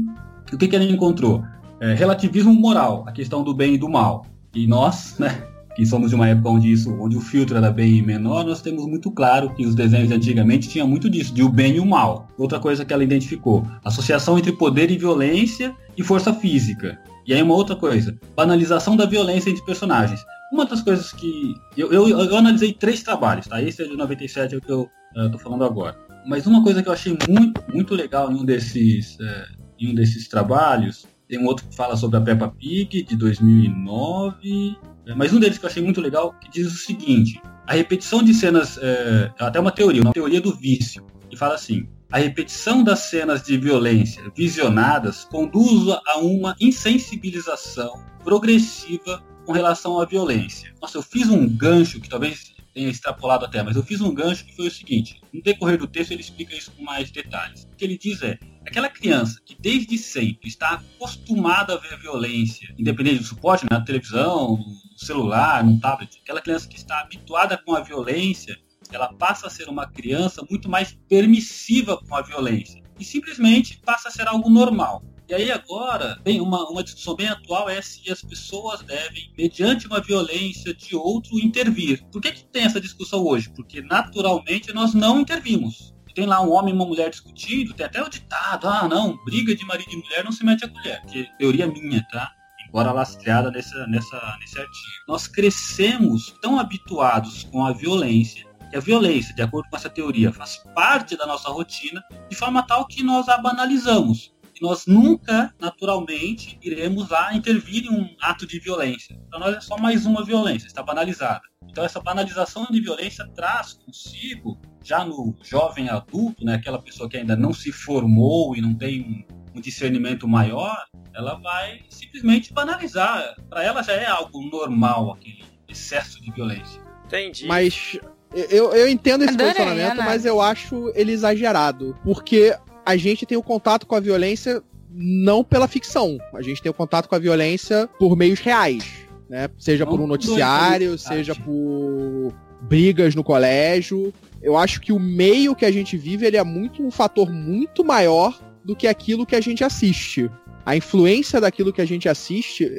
E o que, que ela encontrou? É, relativismo moral, a questão do bem e do mal. E nós, né, que somos de uma época onde isso, onde o filtro era bem menor, nós temos muito claro que os desenhos de antigamente tinham muito disso, de o bem e o mal. Outra coisa que ela identificou, associação entre poder e violência e força física. E aí uma outra coisa, banalização da violência entre personagens. Uma das coisas que eu, eu, eu analisei três trabalhos, tá? Esse é de 97 é o que eu estou falando agora. Mas uma coisa que eu achei muito muito legal em um desses é, em um desses trabalhos tem um outro que fala sobre a Peppa Pig de 2009 é, mas um deles que eu achei muito legal, que diz o seguinte: a repetição de cenas, é, até uma teoria, uma teoria do vício, que fala assim: a repetição das cenas de violência visionadas conduz a uma insensibilização progressiva com relação à violência. Nossa, eu fiz um gancho que talvez tenha extrapolado até, mas eu fiz um gancho que foi o seguinte: no decorrer do texto ele explica isso com mais detalhes. O que ele diz é: aquela criança que desde sempre está acostumada a ver violência, independente do suporte, né, na televisão, no celular, no tablet, aquela criança que está habituada com a violência, ela passa a ser uma criança muito mais permissiva com a violência e simplesmente passa a ser algo normal. E aí agora, bem, uma, uma discussão bem atual é se as pessoas devem, mediante uma violência de outro, intervir. Por que, que tem essa discussão hoje? Porque naturalmente nós não intervimos. Tem lá um homem e uma mulher discutindo, tem até o ditado, ah não, briga de marido e mulher não se mete a colher, que é teoria minha, tá? Embora lastreada nessa, nessa, nesse artigo. Nós crescemos tão habituados com a violência que a violência, de acordo com essa teoria, faz parte da nossa rotina de forma tal que nós a banalizamos nós nunca, naturalmente, iremos lá intervir em um ato de violência. Para nós é só mais uma violência, está banalizada. Então essa banalização de violência traz consigo, já no jovem adulto, né, aquela pessoa que ainda não se formou e não tem um, um discernimento maior, ela vai simplesmente banalizar. Para ela já é algo normal aquele excesso de violência. Entendi. Mas eu, eu entendo esse Adorei, posicionamento, Ana. mas eu acho ele exagerado. Porque a gente tem o contato com a violência não pela ficção. A gente tem o contato com a violência por meios reais. Né? Seja por um Não noticiário, seja por brigas no colégio. Eu acho que o meio que a gente vive ele é muito um fator muito maior do que aquilo que a gente assiste. A influência daquilo que a gente assiste,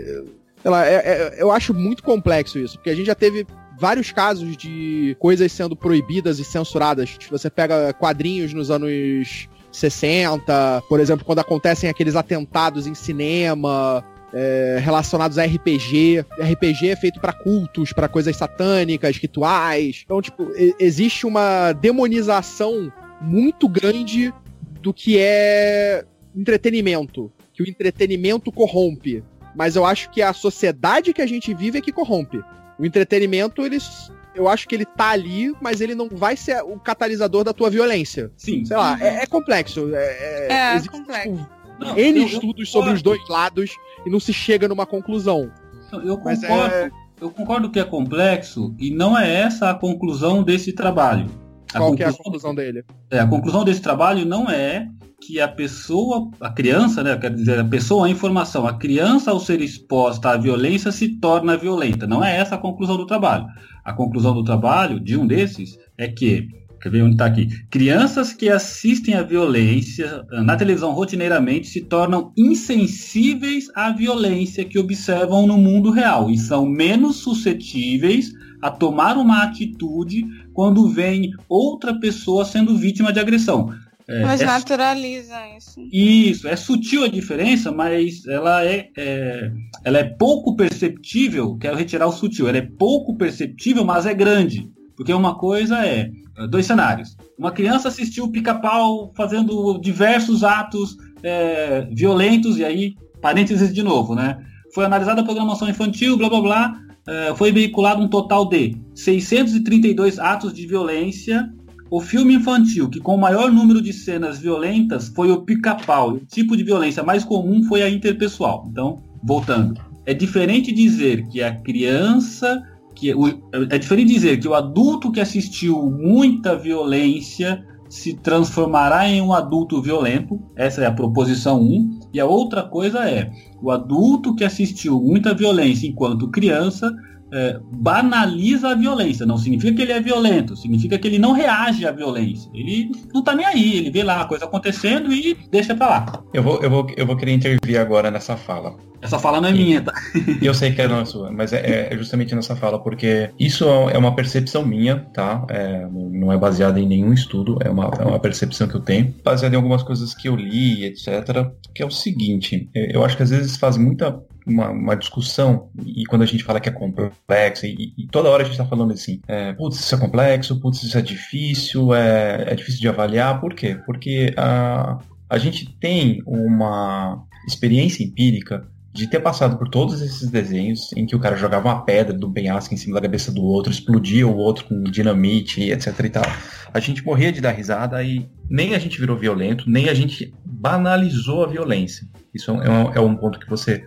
lá, é- é- eu acho muito complexo isso, porque a gente já teve vários casos de coisas sendo proibidas e censuradas. Você pega quadrinhos nos anos 60, por exemplo, quando acontecem aqueles atentados em cinema. é, relacionados a RPG. RPG é feito pra cultos, pra coisas satânicas, rituais. Então, tipo, existe uma demonização muito grande do que é entretenimento. Que o entretenimento corrompe. Mas eu acho que a sociedade que a gente vive é que corrompe. O entretenimento, eles. Eu acho que ele tá ali, mas ele não vai ser o catalisador da tua violência. Sim. Sei lá, é, é complexo. É, É, existe, complexo. tipo, Não, N eu- eu estudos sobre os dois lados e não se chega numa conclusão. Eu Mas concordo, é- eu concordo que é complexo e não é essa a conclusão desse trabalho. A Qual que é a conclusão- conclusão dele? É, a conclusão desse trabalho não é que a pessoa, a criança, né, quer dizer, a pessoa, a informação, a criança ao ser exposta à violência se torna violenta. Não é essa a conclusão do trabalho. A conclusão do trabalho, de um desses, é que, quer ver onde está aqui? Crianças que assistem à violência eh, na televisão rotineiramente se tornam insensíveis à violência que observam no mundo real e são menos suscetíveis a tomar uma atitude quando vem outra pessoa sendo vítima de agressão. É, Mas é naturaliza isso. isso, é sutil a diferença, mas ela é, é- ela é pouco perceptível, quero retirar o sutil, ela é pouco perceptível, mas é grande. Porque uma coisa é, dois cenários. Uma criança assistiu o pica-pau fazendo diversos atos é, violentos, e aí, parênteses de novo, né? Foi analisada a programação infantil, blá blá blá, é, foi veiculado um total de 632 atos de violência o filme infantil que com o maior número de cenas violentas foi o pica-pau. O tipo de violência mais comum foi a interpessoal. Então, voltando. É diferente dizer que a criança que o, é diferente dizer que o adulto que assistiu muita violência se transformará em um adulto violento. Essa é a proposição 1. E a outra coisa é: o adulto que assistiu muita violência enquanto criança é, banaliza a violência. Não significa que ele é violento, significa que ele não reage à violência. Ele não tá nem aí, ele vê lá a coisa acontecendo e deixa pra lá. Eu vou, eu vou, eu vou querer intervir agora nessa fala. Essa fala não é minha, tá? Eu sei que é não é sua, mas é, é, justamente nessa fala, porque isso é uma percepção minha, tá? É, não é baseada em nenhum estudo, é uma, é uma percepção que eu tenho, baseada em algumas coisas que eu li, etc. Que é o seguinte, eu acho que às vezes faz muita uma, uma, discussão, e quando a gente fala que é complexo, e, e toda hora a gente está falando assim, é, putz, isso é complexo, putz, isso é difícil, é, é difícil de avaliar, por quê? Porque a, a gente tem uma experiência empírica de ter passado por todos esses desenhos em que o cara jogava uma pedra do penhasco em cima da cabeça do outro, explodia o outro com dinamite, etc e tal. A gente morria de dar risada e nem a gente virou violento, nem a gente banalizou a violência. Isso é um, é um é ponto que você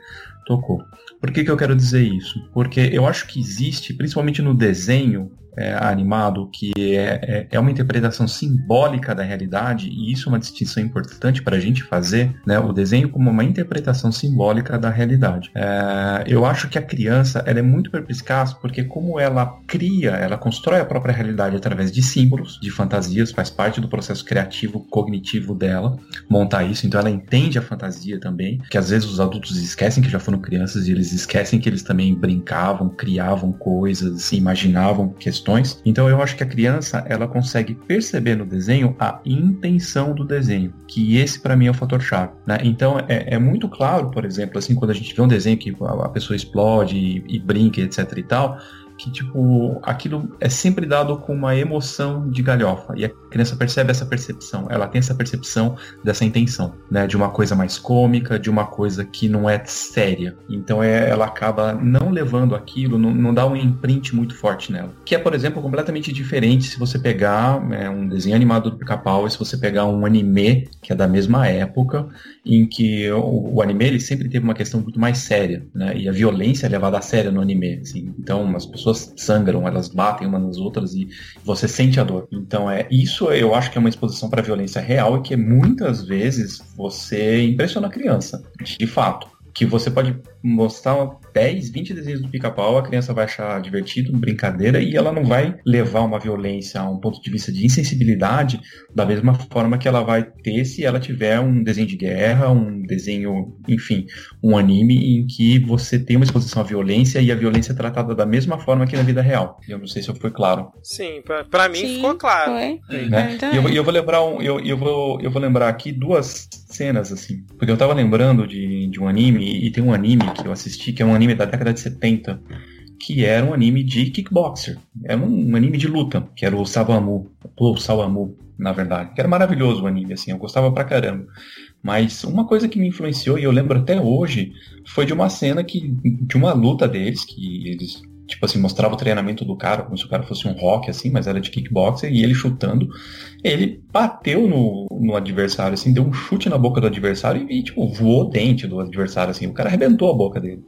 tocou. Por que, que eu quero dizer isso? Porque eu acho que existe, principalmente no desenho, é, animado, que é, é, é, uma interpretação simbólica da realidade, e isso é uma distinção importante para a gente fazer, né, o desenho como uma interpretação simbólica da realidade. É, eu acho que a criança ela é muito perspicaz porque como ela cria, ela constrói a própria realidade através de símbolos, de fantasias, faz parte do processo criativo, cognitivo dela, montar isso, então ela entende a fantasia também, que às vezes os adultos esquecem que já foram crianças e eles esquecem que eles também brincavam, criavam coisas, imaginavam questões questões. Então eu acho que a criança ela consegue perceber no desenho a intenção do desenho, que esse para mim é o fator chave. Né? Então é, é, muito claro, por exemplo, assim quando a gente vê um desenho que a pessoa explode e, e brinca, etc. e tal, que, tipo, aquilo é sempre dado com uma emoção de galhofa. E a criança percebe essa percepção, ela tem essa percepção dessa intenção, né? De uma coisa mais cômica, de uma coisa que não é séria. Então é, ela acaba não levando aquilo, não, não dá um imprint muito forte nela. Que é, por exemplo, completamente diferente se você pegar é, um desenho animado do pica-pau e se você pegar um anime, que é da mesma época, em que o, o, anime ele sempre teve uma questão muito mais séria, né? E a violência é levada a sério no anime, assim. Então as pessoas sangram, elas batem umas nas outras e você sente a dor. Então é isso eu acho que é uma exposição para violência real e que muitas vezes você impressiona a criança, de fato. Que você pode mostrar 10, 20 desenhos do pica-pau, a criança vai achar divertido, brincadeira, e ela não vai levar uma violência a um ponto de vista de insensibilidade da mesma forma que ela vai ter se ela tiver um desenho de guerra, um desenho, enfim, um anime em que você tem uma exposição à violência e a violência é tratada da mesma forma que na vida real. Eu não sei se eu fui claro. Sim, para mim Sim, ficou claro. Foi. Né? E eu, eu, vou lembrar um, eu, eu, vou, eu vou lembrar aqui duas cenas, assim, porque eu tava lembrando de, de um anime e tem um anime que eu assisti, que é um anime da década de 70, que era um anime de kickboxer. Era um, um anime de luta, que era o Sawamu, ou Sawamu, na verdade. Que era maravilhoso o anime, assim, eu gostava pra caramba. Mas uma coisa que me influenciou, e eu lembro até hoje, foi de uma cena que. de uma luta deles, que eles tipo assim, mostrava o treinamento do cara, como se o cara fosse um rock, assim, mas era de kickboxer, e ele chutando, ele bateu no, no adversário, assim, deu um chute na boca do adversário e, tipo, voou o dente do adversário, assim, o cara arrebentou a boca dele.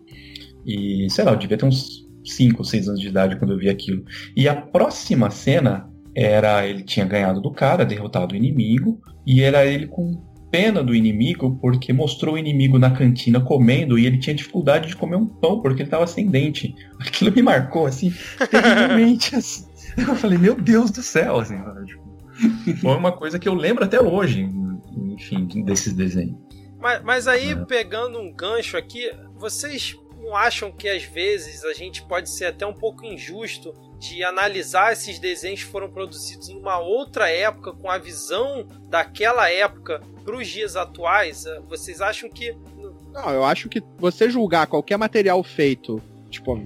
E, sei lá, eu devia ter uns 5 ou 6 anos de idade quando eu vi aquilo. E a próxima cena era ele tinha ganhado do cara, derrotado o inimigo, e era ele com pena do inimigo porque mostrou o inimigo na cantina comendo e ele tinha dificuldade de comer um pão porque ele estava sem dente. Aquilo me marcou assim, terrivelmente. assim. Eu falei, meu Deus do céu, assim, tipo, foi uma coisa que eu lembro até hoje, enfim, desses desenhos. Mas, mas aí, é. pegando um gancho aqui, vocês não acham que às vezes a gente pode ser até um pouco injusto de analisar esses desenhos que foram produzidos em uma outra época, com a visão daquela época para os dias atuais? Vocês acham que. Não, eu acho que você julgar qualquer material feito, tipo,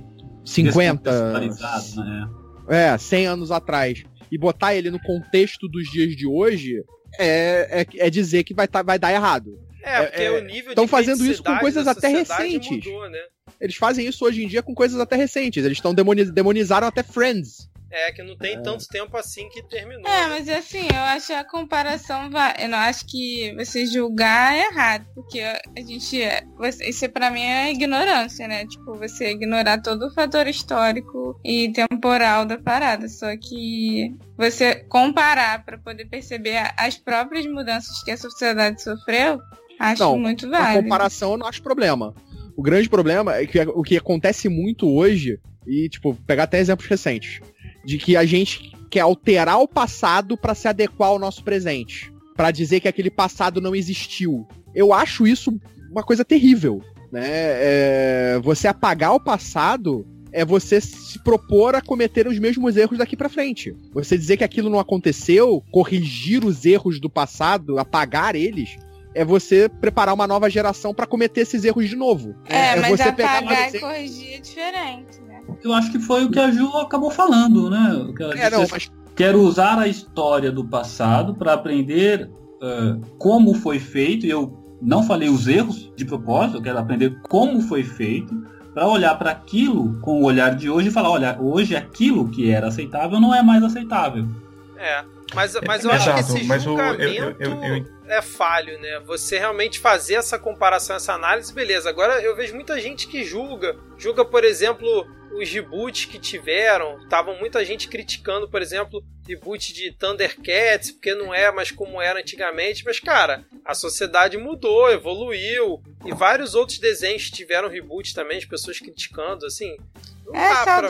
50. Né? É, 100 anos atrás, e botar ele no contexto dos dias de hoje, é, é, é dizer que vai, tá, vai dar errado. É, porque é, o nível Estão fazendo isso com coisas até recentes. Mudou, né? Eles fazem isso hoje em dia com coisas até recentes. Eles estão demoniz... demonizaram até Friends. É, que não tem tanto tempo assim que terminou. É, né? mas assim, eu acho a comparação. Eu não acho que você julgar é errado, porque a gente. é- você- Isso pra mim é ignorância, né? Tipo, você ignorar todo o fator histórico e temporal da parada. Só que você comparar pra poder perceber as próprias mudanças que a sociedade sofreu, acho Não, muito válido. comparação, eu não acho problema. O grande problema é que o que acontece muito hoje, e, tipo, pegar até exemplos recentes, de que a gente quer alterar o passado pra se adequar ao nosso presente. Pra dizer que aquele passado não existiu. Eu acho isso uma coisa terrível. Né? É, você apagar o passado é você se propor a cometer os mesmos erros daqui pra frente. Você dizer que aquilo não aconteceu, corrigir os erros do passado, apagar eles, é você preparar uma nova geração pra cometer esses erros de novo. É, mas você pegar apagar mais e exemplos- corrigir é diferente, né? Eu acho que foi o que a Ju acabou falando, né? O que ela É, não, disse, mas Quero usar a história do passado para aprender ah, como foi feito. E eu não falei os erros de propósito, eu quero aprender como foi feito para olhar para aquilo com o olhar de hoje e falar, olha, hoje aquilo que era aceitável não é mais aceitável. É. Mas, mas eu acho Exato, que esse mas julgamento eu- eu- eu- é falho, né? Você realmente fazer essa comparação, essa análise, beleza. Agora eu vejo muita gente que julga. Julga, por exemplo, os reboots que tiveram. Estavam muita gente criticando, por exemplo, reboot de Thundercats, porque não é mais como era antigamente. Mas, cara, a sociedade mudou, evoluiu. E vários outros desenhos tiveram reboot também, de pessoas criticando, assim. Não É, pra-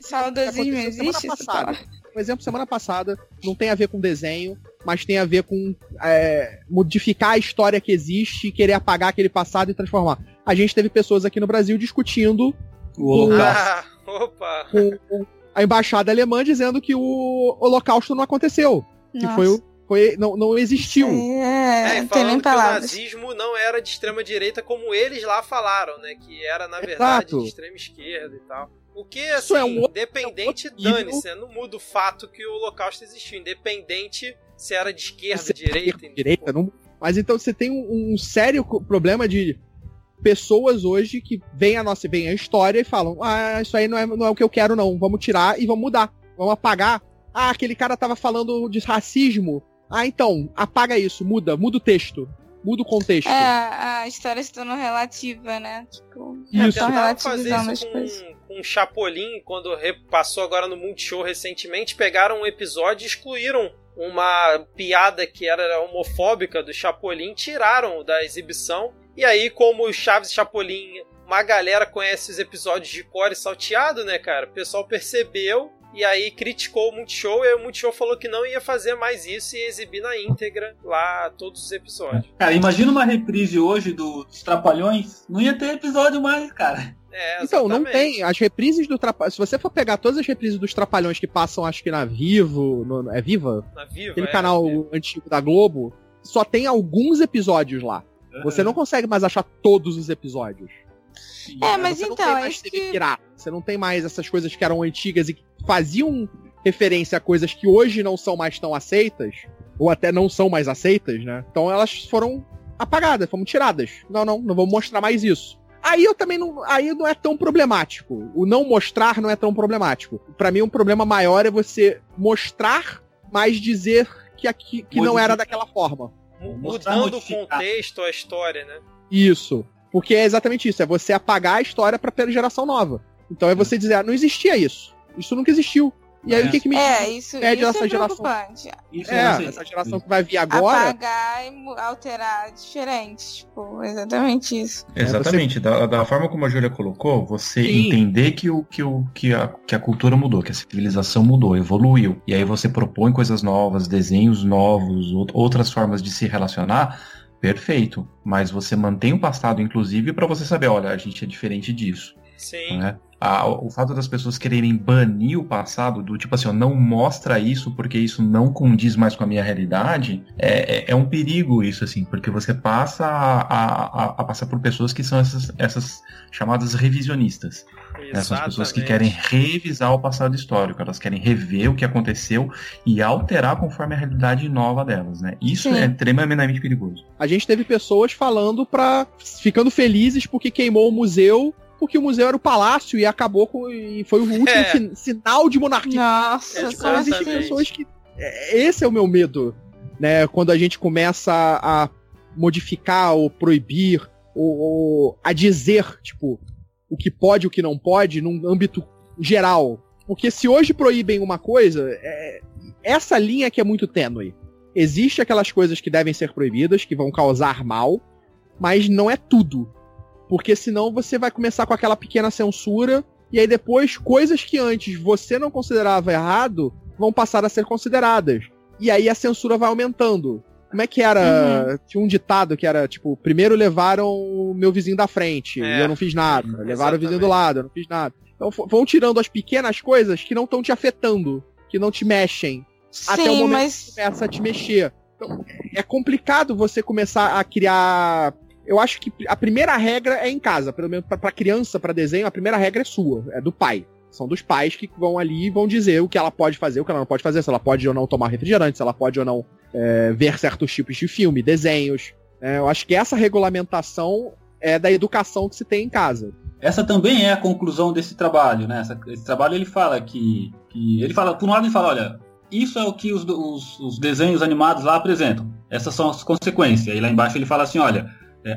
saudosismo semana existe essa passada. palavra? Um exemplo, semana passada, não tem a ver com desenho, mas tem a ver com é, modificar a história que existe e querer apagar aquele passado e transformar. A gente teve pessoas aqui no Brasil discutindo O holocausto. Ah, opa! com a embaixada alemã dizendo que o holocausto não aconteceu. Que Nossa. foi, o- foi não, não existiu. É, É, não tem nem falando que o palavras. nazismo não era de extrema direita como eles lá falaram, né? Que era, na verdade, Exato. de extrema esquerda e tal. O que, Isso assim, é um outro- independente, é um dane-se, não muda o fato que o holocausto existiu, independente se era de esquerda, Se é direita... direita, não- Mas então você tem um, um sério problema de pessoas hoje que veem a nossa veem a história e falam: Ah, isso aí não é, não é o que eu quero, não. Vamos tirar e vamos mudar. Vamos apagar. Ah, aquele cara tava falando de racismo. Ah, então, apaga isso, muda, muda o texto. Muda o contexto. É, a história se tornou relativa, né? Tipo, É, Isso. tão tentaram fazer relativizando isso com, o Chapolin, quando passou agora no Multishow recentemente, pegaram um episódio e excluíram uma piada que era homofóbica do Chapolin, tiraram da exibição. E aí, como o Chaves Chapolin, uma galera conhece os episódios de core salteado, né, cara? O pessoal percebeu e aí criticou o Multishow e o Multishow falou que não ia fazer mais isso e exibir na íntegra lá todos os episódios. Cara, imagina uma reprise hoje do- dos Trapalhões. Não ia ter episódio mais, cara. É, Então, não tem. As reprises do Trapalhões. Se você for pegar todas as reprises dos Trapalhões que passam, acho que na Vivo. no- é Viva? Na Viva, Aquele é, canal é. antigo da Globo. Só tem alguns episódios lá. Você não consegue mais achar todos os episódios. É, mas você não então, tem é mais TV que- pirata. Você não tem mais essas coisas que eram antigas e que faziam referência a coisas que hoje não são mais tão aceitas, ou até não são mais aceitas, né? Então elas foram apagadas, foram tiradas. Não, não, não vou mostrar mais isso. Aí eu também não, aí não é tão problemático. O não mostrar não é tão problemático. Pra mim um problema maior é você mostrar, mas dizer que aqui que não era daquela forma. Mudando o contexto, a história, né? Isso. Porque é exatamente isso, é você apagar a história pra pela geração nova. Então é você dizer, ah, não existia isso. Isso nunca existiu. E aí É. o que que me É, isso, pede isso essa é geração. Isso É, sei. essa geração que vai vir agora, Apagar e alterar diferente. Tipo, exatamente isso. Exatamente, da, da forma como a Júlia colocou, você Sim. entender que, o, que, o, que, a, que a cultura mudou, que a civilização mudou, evoluiu, e aí você propõe coisas novas, desenhos novos, out- outras formas de se relacionar, perfeito. Mas você mantém o passado, inclusive, para você saber, olha, a gente é diferente disso. Sim. né? A- o fato das pessoas quererem banir o passado, do tipo assim, ó, não mostra isso porque isso não condiz mais com a minha realidade, é, é- é um perigo isso, assim, porque você passa a, a- a- passar por pessoas que são essas, essas chamadas revisionistas. né? São as pessoas que querem revisar o passado histórico, elas querem rever o que aconteceu e alterar conforme a realidade nova delas, né? Isso Sim. é extremamente perigoso. a gente teve pessoas falando pra. ficando felizes porque queimou o museu porque o museu era o palácio e acabou com. e foi o último É. sin- sinal de monarquia. Nossa, É, como existem pessoas que. é, Esse é o meu medo, né? Quando a gente começa a modificar ou proibir ou, ou a dizer, tipo, o que pode e o que não pode num âmbito geral. Porque se hoje proíbem uma coisa, é, essa linha que é muito tênue. Existe aquelas coisas que devem ser proibidas, que vão causar mal, mas não é tudo. Porque senão você vai começar com aquela pequena censura, e aí depois coisas que antes você não considerava errado vão passar a ser consideradas. E aí a censura vai aumentando. Como é que era? Tinha um ditado que era tipo: primeiro levaram o meu vizinho da frente É. e eu não fiz nada. Levaram o vizinho do Exatamente. lado, eu não fiz nada. Então vão tirando as pequenas coisas que não estão te afetando, que não te mexem até o Sim, momento mas que começa a te mexer. Então, é complicado você começar a criar. Eu acho que a primeira regra é em casa, pelo menos pra criança, pra desenho, a primeira regra é sua, é do pai. São dos pais que vão ali e vão dizer o que ela pode fazer, o que ela não pode fazer, se ela pode ou não tomar refrigerante, se ela pode ou não é, ver certos tipos de filme, desenhos. É, eu acho que essa regulamentação é da educação que se tem em casa. Essa também é a conclusão desse trabalho, né? Essa- esse trabalho ele fala que, que- ele fala, por um lado ele fala, olha, isso é o que os, os- os desenhos animados lá apresentam. Essas são as consequências. Aí lá embaixo ele fala assim, olha,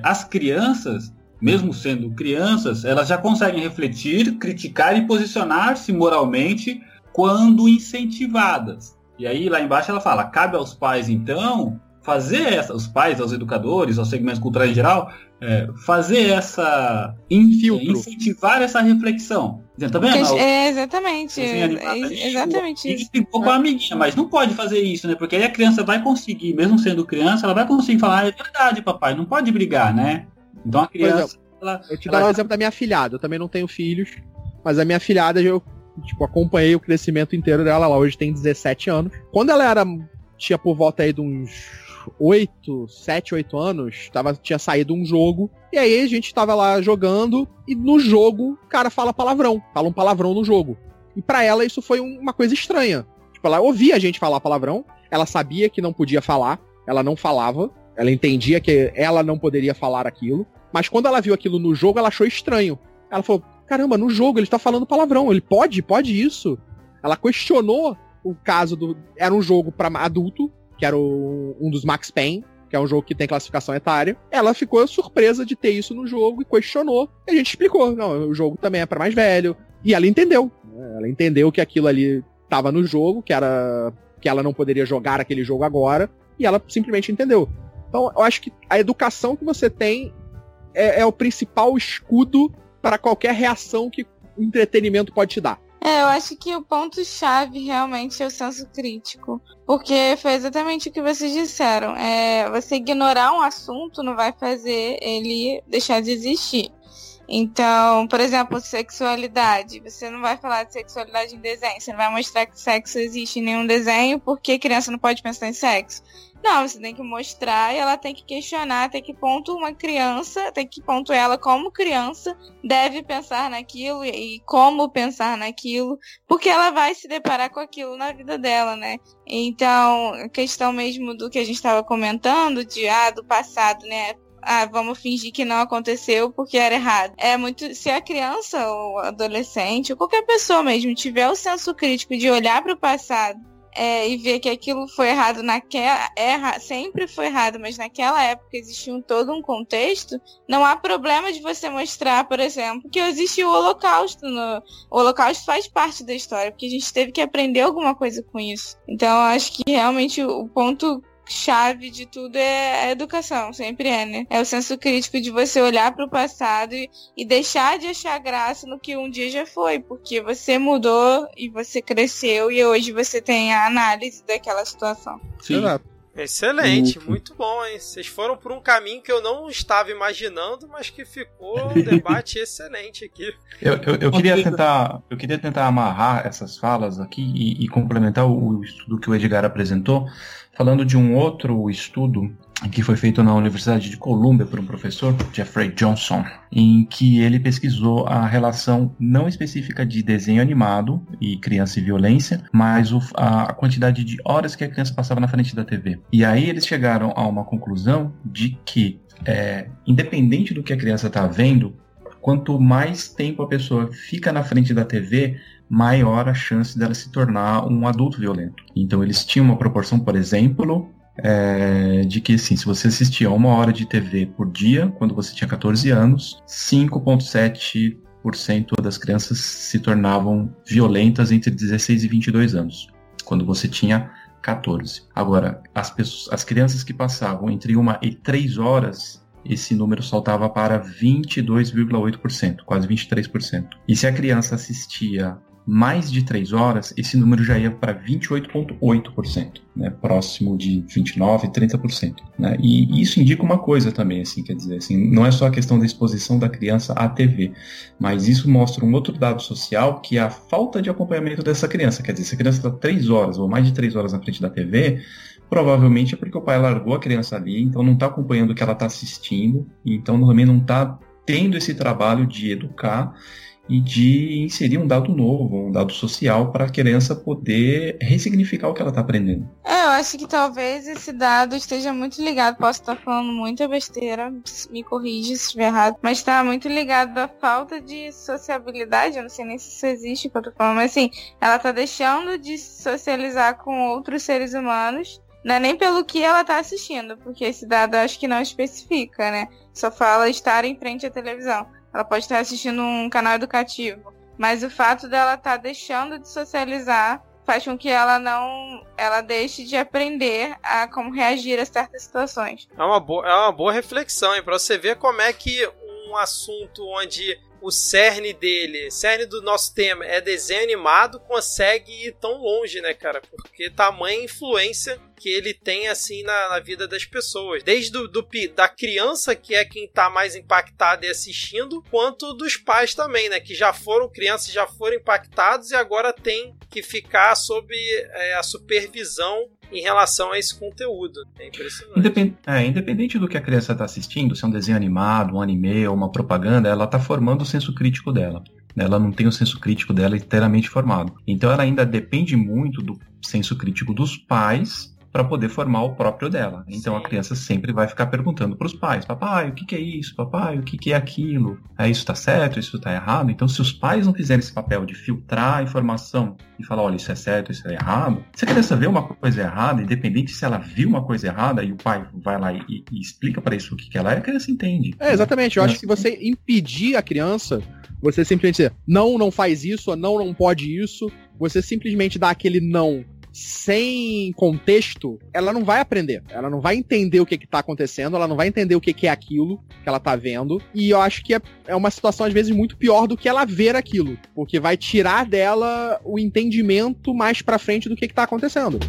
as crianças, mesmo sendo crianças, elas já conseguem refletir, criticar e posicionar-se moralmente quando incentivadas. E aí lá embaixo ela fala, cabe aos pais então fazer essa, os pais, aos educadores, aos segmentos culturais em geral, é, fazer essa in- Filtro. incentivar essa reflexão. Tá vendo? porque- O é, exatamente. animado é- ali, exatamente o- isso. Ficou com a amiguinha, mas não pode fazer isso, né? Porque aí a criança vai conseguir, mesmo sendo criança, ela vai conseguir falar, "Ah, é verdade, papai, não pode brigar, né? Então a criança. ela- Eu te ela dar um já- exemplo da minha filhada. Eu também não tenho filhos, mas a minha filhada eu tipo, acompanhei o crescimento inteiro dela. Ela hoje tem 17 anos. Quando ela era tinha por volta aí de uns 8, 7, 8 anos, tava, tinha saído um jogo. E aí a gente tava lá jogando e no jogo o cara fala palavrão, fala um palavrão no jogo. E pra ela isso foi um- uma coisa estranha. Tipo, ela ouvia a gente falar palavrão, ela sabia que não podia falar, ela não falava, ela entendia que ela não poderia falar aquilo. Mas quando ela viu aquilo no jogo, ela achou estranho. Ela falou: caramba, no jogo ele tá falando palavrão. Ele pode? Pode isso? Ela questionou o caso do. Era um jogo pra adulto, que era o- um dos Max Payne, que é um jogo que tem classificação etária. Ela ficou surpresa de ter isso no jogo e questionou. E a gente explicou: não, o jogo também é pra mais velho. E ela entendeu. né? Ela entendeu que aquilo ali tava no jogo, que era. que ela não poderia jogar aquele jogo agora. E ela simplesmente entendeu. Então, eu acho que a educação que você tem é, é o principal escudo para qualquer reação que o entretenimento pode te dar. É, eu acho que o ponto-chave realmente é o senso crítico. Porque foi exatamente o que vocês disseram. É, você ignorar um assunto não vai fazer ele deixar de existir. Então, por exemplo, sexualidade. Você não vai falar de sexualidade em desenho. Você não vai mostrar que sexo existe em nenhum desenho porque criança não pode pensar em sexo. Não, você tem que mostrar e ela tem que questionar até que ponto uma criança, até que ponto ela, como criança, deve pensar naquilo e como pensar naquilo, porque ela vai se deparar com aquilo na vida dela, né? Então, a questão mesmo do que a gente estava comentando, de ah, do passado, né? Ah, vamos fingir que não aconteceu porque era errado. É muito. Se a criança ou adolescente, ou qualquer pessoa mesmo, tiver o senso crítico de olhar para o passado é, e ver que aquilo foi errado naquela. Erra, sempre foi errado, mas naquela época existia um, todo um contexto, não há problema de você mostrar, por exemplo, que existe o Holocausto. No, o Holocausto faz parte da história, porque a gente teve que aprender alguma coisa com isso. Então, acho que realmente o ponto chave de tudo é a educação, sempre é, né? É o senso crítico de você olhar para o passado e, e deixar de achar graça no que um dia já foi, porque você mudou e você cresceu e hoje você tem a análise daquela situação. Sim. Excelente, muito bom, hein? Vocês foram por um caminho que eu não estava imaginando, mas que ficou um debate excelente aqui. Eu, eu, eu queria tentar, eu queria tentar amarrar essas falas aqui e, e complementar o, o estudo que o Edgar apresentou, falando de um outro estudo que foi feito na Universidade de Columbia por um professor, Jeffrey Johnson, em que ele pesquisou a relação não específica de desenho animado e criança e violência, mas o- a quantidade de horas que a criança passava na frente da TV. E aí eles chegaram a uma conclusão de que, é, independente do que a criança está vendo, quanto mais tempo a pessoa fica na frente da TV, maior a chance dela se tornar um adulto violento. Então eles tinham uma proporção, por exemplo, é, de que assim, se você assistia uma hora de TV por dia, quando você tinha 14 anos, 5,7% das crianças se tornavam violentas entre 16 e 22 anos, quando você tinha 14. Agora, as, pessoas, as crianças que passavam entre uma e três horas esse número saltava para 22,8%, quase 23%. E se a criança assistia mais de 3 horas, esse número já ia para 28,8%, né, próximo de 29%, 30%. Né? E isso indica uma coisa também, assim, quer dizer, assim, não é só a questão da exposição da criança à TV, mas isso mostra um outro dado social, que é a falta de acompanhamento dessa criança. Quer dizer, se a criança está 3 horas ou mais de 3 horas na frente da TV, provavelmente é porque o pai largou a criança ali, então não está acompanhando o que ela está assistindo, então também não está tendo esse trabalho de educar e de inserir um dado novo, um dado social para a criança poder ressignificar o que ela está aprendendo. É, eu acho que talvez esse dado esteja muito ligado, posso estar falando muita besteira, me corrija se estiver errado, mas está muito ligado à falta de sociabilidade, eu não sei nem se isso existe que eu tô falando, mas assim, ela está deixando de socializar com outros seres humanos, não é nem pelo que ela está assistindo, porque esse dado acho que não especifica, né? Só fala estar em frente à televisão ela pode estar assistindo um canal educativo. Mas o fato dela estar tá deixando de socializar faz com que ela não ela deixe de aprender a como reagir a certas situações. É uma boa, é uma boa reflexão, hein? Pra você ver como é que um assunto onde o cerne dele, cerne do nosso tema é desenho animado, consegue ir tão longe, né, cara? Porque tamanha influência que ele tem assim na, na vida das pessoas. Desde do, do, da criança, que é quem tá mais impactada e assistindo, quanto dos pais também, né? Que já foram crianças, já foram impactados e agora tem que ficar sob é, a supervisão em relação a esse conteúdo. É impressionante. Independ é, independente do que a criança está assistindo, se é um desenho animado, um anime ou uma propaganda, ela está formando o senso crítico dela. Ela não tem o senso crítico dela inteiramente formado. Então ela ainda depende muito do senso crítico dos pais para poder formar o próprio dela. Então Sim. a criança sempre vai ficar perguntando para os pais: papai, o que, que, é isso? Papai, o que, que é aquilo? É, isso está certo? Isso está errado? Então, se os pais não fizerem esse papel de filtrar a informação e falar: olha, isso é certo, isso é errado, se a criança vê uma coisa errada, independente se ela viu uma coisa errada e o pai vai lá e, e explica para isso o que, que ela é, a criança entende. É, exatamente. Eu acho que você impedir a criança você simplesmente dizer, não, não faz isso, ou não, não pode isso. Você simplesmente dá aquele não sem contexto, ela não vai aprender. Ela não vai entender o que, que tá acontecendo, ela não vai entender o que, que é aquilo que ela tá vendo. E eu acho que é, é uma situação, às vezes, muito pior do que ela ver aquilo. Porque vai tirar dela o entendimento mais pra frente do que, que tá acontecendo.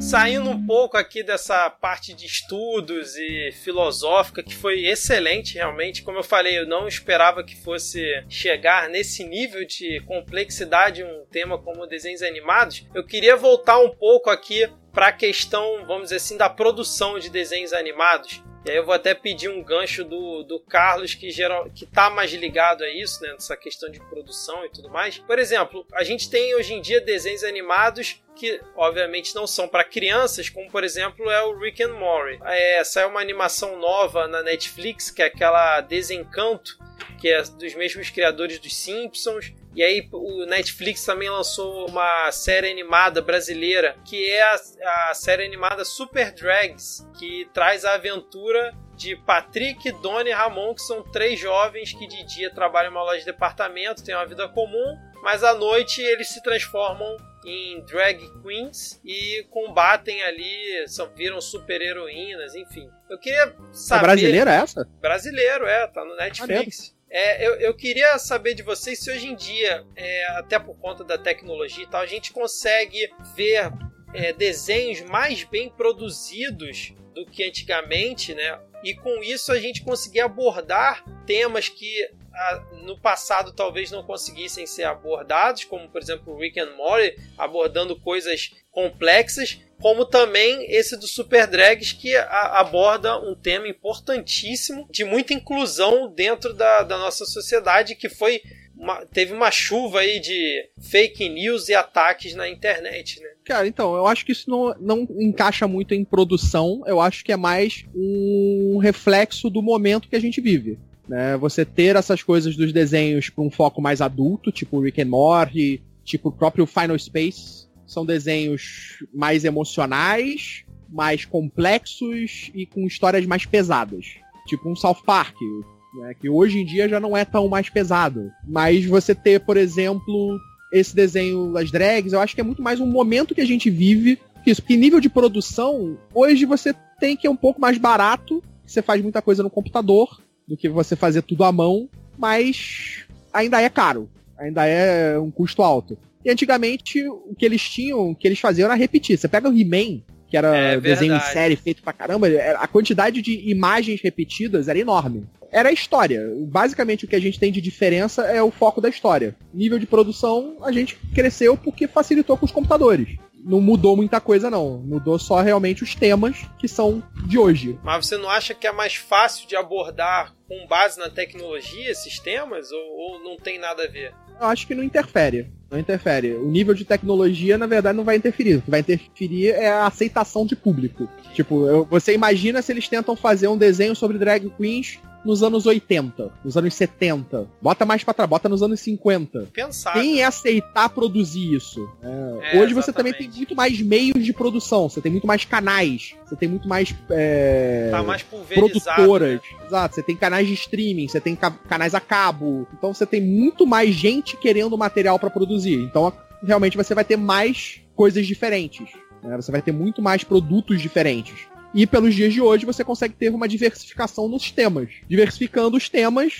Saindo um pouco aqui dessa parte de estudos e filosófica, que foi excelente realmente. Como eu falei, eu não esperava que fosse chegar nesse nível de complexidade um tema como desenhos animados. Eu queria voltar um pouco aqui para a questão, vamos dizer assim, da produção de desenhos animados. E aí eu vou até pedir um gancho do, do Carlos, que, geral, que tá mais ligado a isso, né? Nessa questão de produção e tudo mais. Por exemplo, a gente tem hoje em dia desenhos animados que obviamente não são para crianças, como por exemplo é o Rick and Morty. É, uma animação nova na Netflix, que é aquela Desencanto, que é dos mesmos criadores dos Simpsons. E aí o Netflix também lançou uma série animada brasileira, que é a, a série animada Super Drags, que traz a aventura de Patrick, Dona e Ramon, que são três jovens que de dia trabalham em uma loja de departamento, têm uma vida comum, mas à noite eles se transformam em drag queens e combatem ali, são, viram super heroínas, enfim. Eu queria é saber. É brasileira essa? Brasileiro, é, tá no Netflix. É, eu, eu queria saber de vocês se hoje em dia, é, até por conta da tecnologia e tal, a gente consegue ver é, desenhos mais bem produzidos do que antigamente, né? E com isso a gente conseguir abordar temas que no passado talvez não conseguissem ser abordados, como por exemplo Rick and Morty abordando coisas complexas, como também esse do Super Drags que a, aborda um tema importantíssimo de muita inclusão dentro da, da nossa sociedade que foi uma, teve uma chuva aí de fake news e ataques na internet, né? Cara, então, eu acho que isso não, não encaixa muito em produção, eu acho que é mais um reflexo do momento que a gente vive. Né? Você ter essas coisas dos desenhos para um foco mais adulto, tipo Rick and Morty, tipo o próprio Final Space, são desenhos mais emocionais, mais complexos e com histórias mais pesadas. Tipo um South Park, né, que hoje em dia já não é tão mais pesado. Mas você ter, por exemplo, esse desenho, as drags, eu acho que é muito mais um momento que a gente vive. Isso, porque nível de produção, hoje você tem que é um pouco mais barato, você faz muita coisa no computador, do que você fazer tudo à mão, mas ainda é caro, ainda é um custo alto. E antigamente o que eles tinham, o que eles faziam era repetir. Você pega o He-Man, que era é, desenho em série feito pra caramba, a quantidade de imagens repetidas era enorme. Era a história. Basicamente o que a gente tem de diferença é o foco da história. Nível de produção, a gente cresceu porque facilitou com os computadores não mudou muita coisa, não. Mudou só realmente os temas que são de hoje. Mas você não acha que é mais fácil de abordar com base na tecnologia esses temas? Ou, ou não tem nada a ver? Eu acho que não interfere. Não interfere. O nível de tecnologia, na verdade, não vai interferir. O que vai interferir é a aceitação de público. Tipo, eu, você imagina se eles tentam fazer um desenho sobre drag queens nos anos 80, nos anos 70. Bota mais pra trás, bota nos anos 50. Pensar. Quem ia aceitar produzir isso? É, é, hoje você também tem muito mais meios de produção, você tem muito mais canais, você tem muito mais, é, tá mais produtoras. Né? Exato, você tem canais de streaming, você tem canais a cabo. Então você tem muito mais gente querendo material para produzir. Então realmente você vai ter mais coisas diferentes. Né? Você vai ter muito mais produtos diferentes. E pelos dias de hoje você consegue ter uma diversificação nos temas, diversificando os temas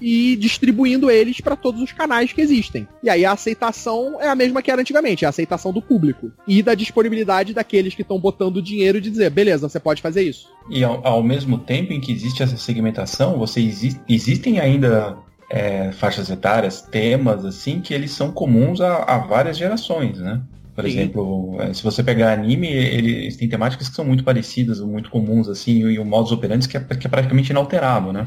e distribuindo eles para todos os canais que existem. E aí a aceitação é a mesma que era antigamente, é a aceitação do público e da disponibilidade daqueles que estão botando dinheiro de dizer, beleza, você pode fazer isso. E ao, ao mesmo tempo em que existe essa segmentação, você exi existem ainda é, faixas etárias, temas assim que eles são comuns a, a várias gerações, né? Por Sim. exemplo, é, se você pegar anime, eles têm temáticas que são muito parecidas, muito comuns, assim, e o modus operandi que é, que é praticamente inalterado, né?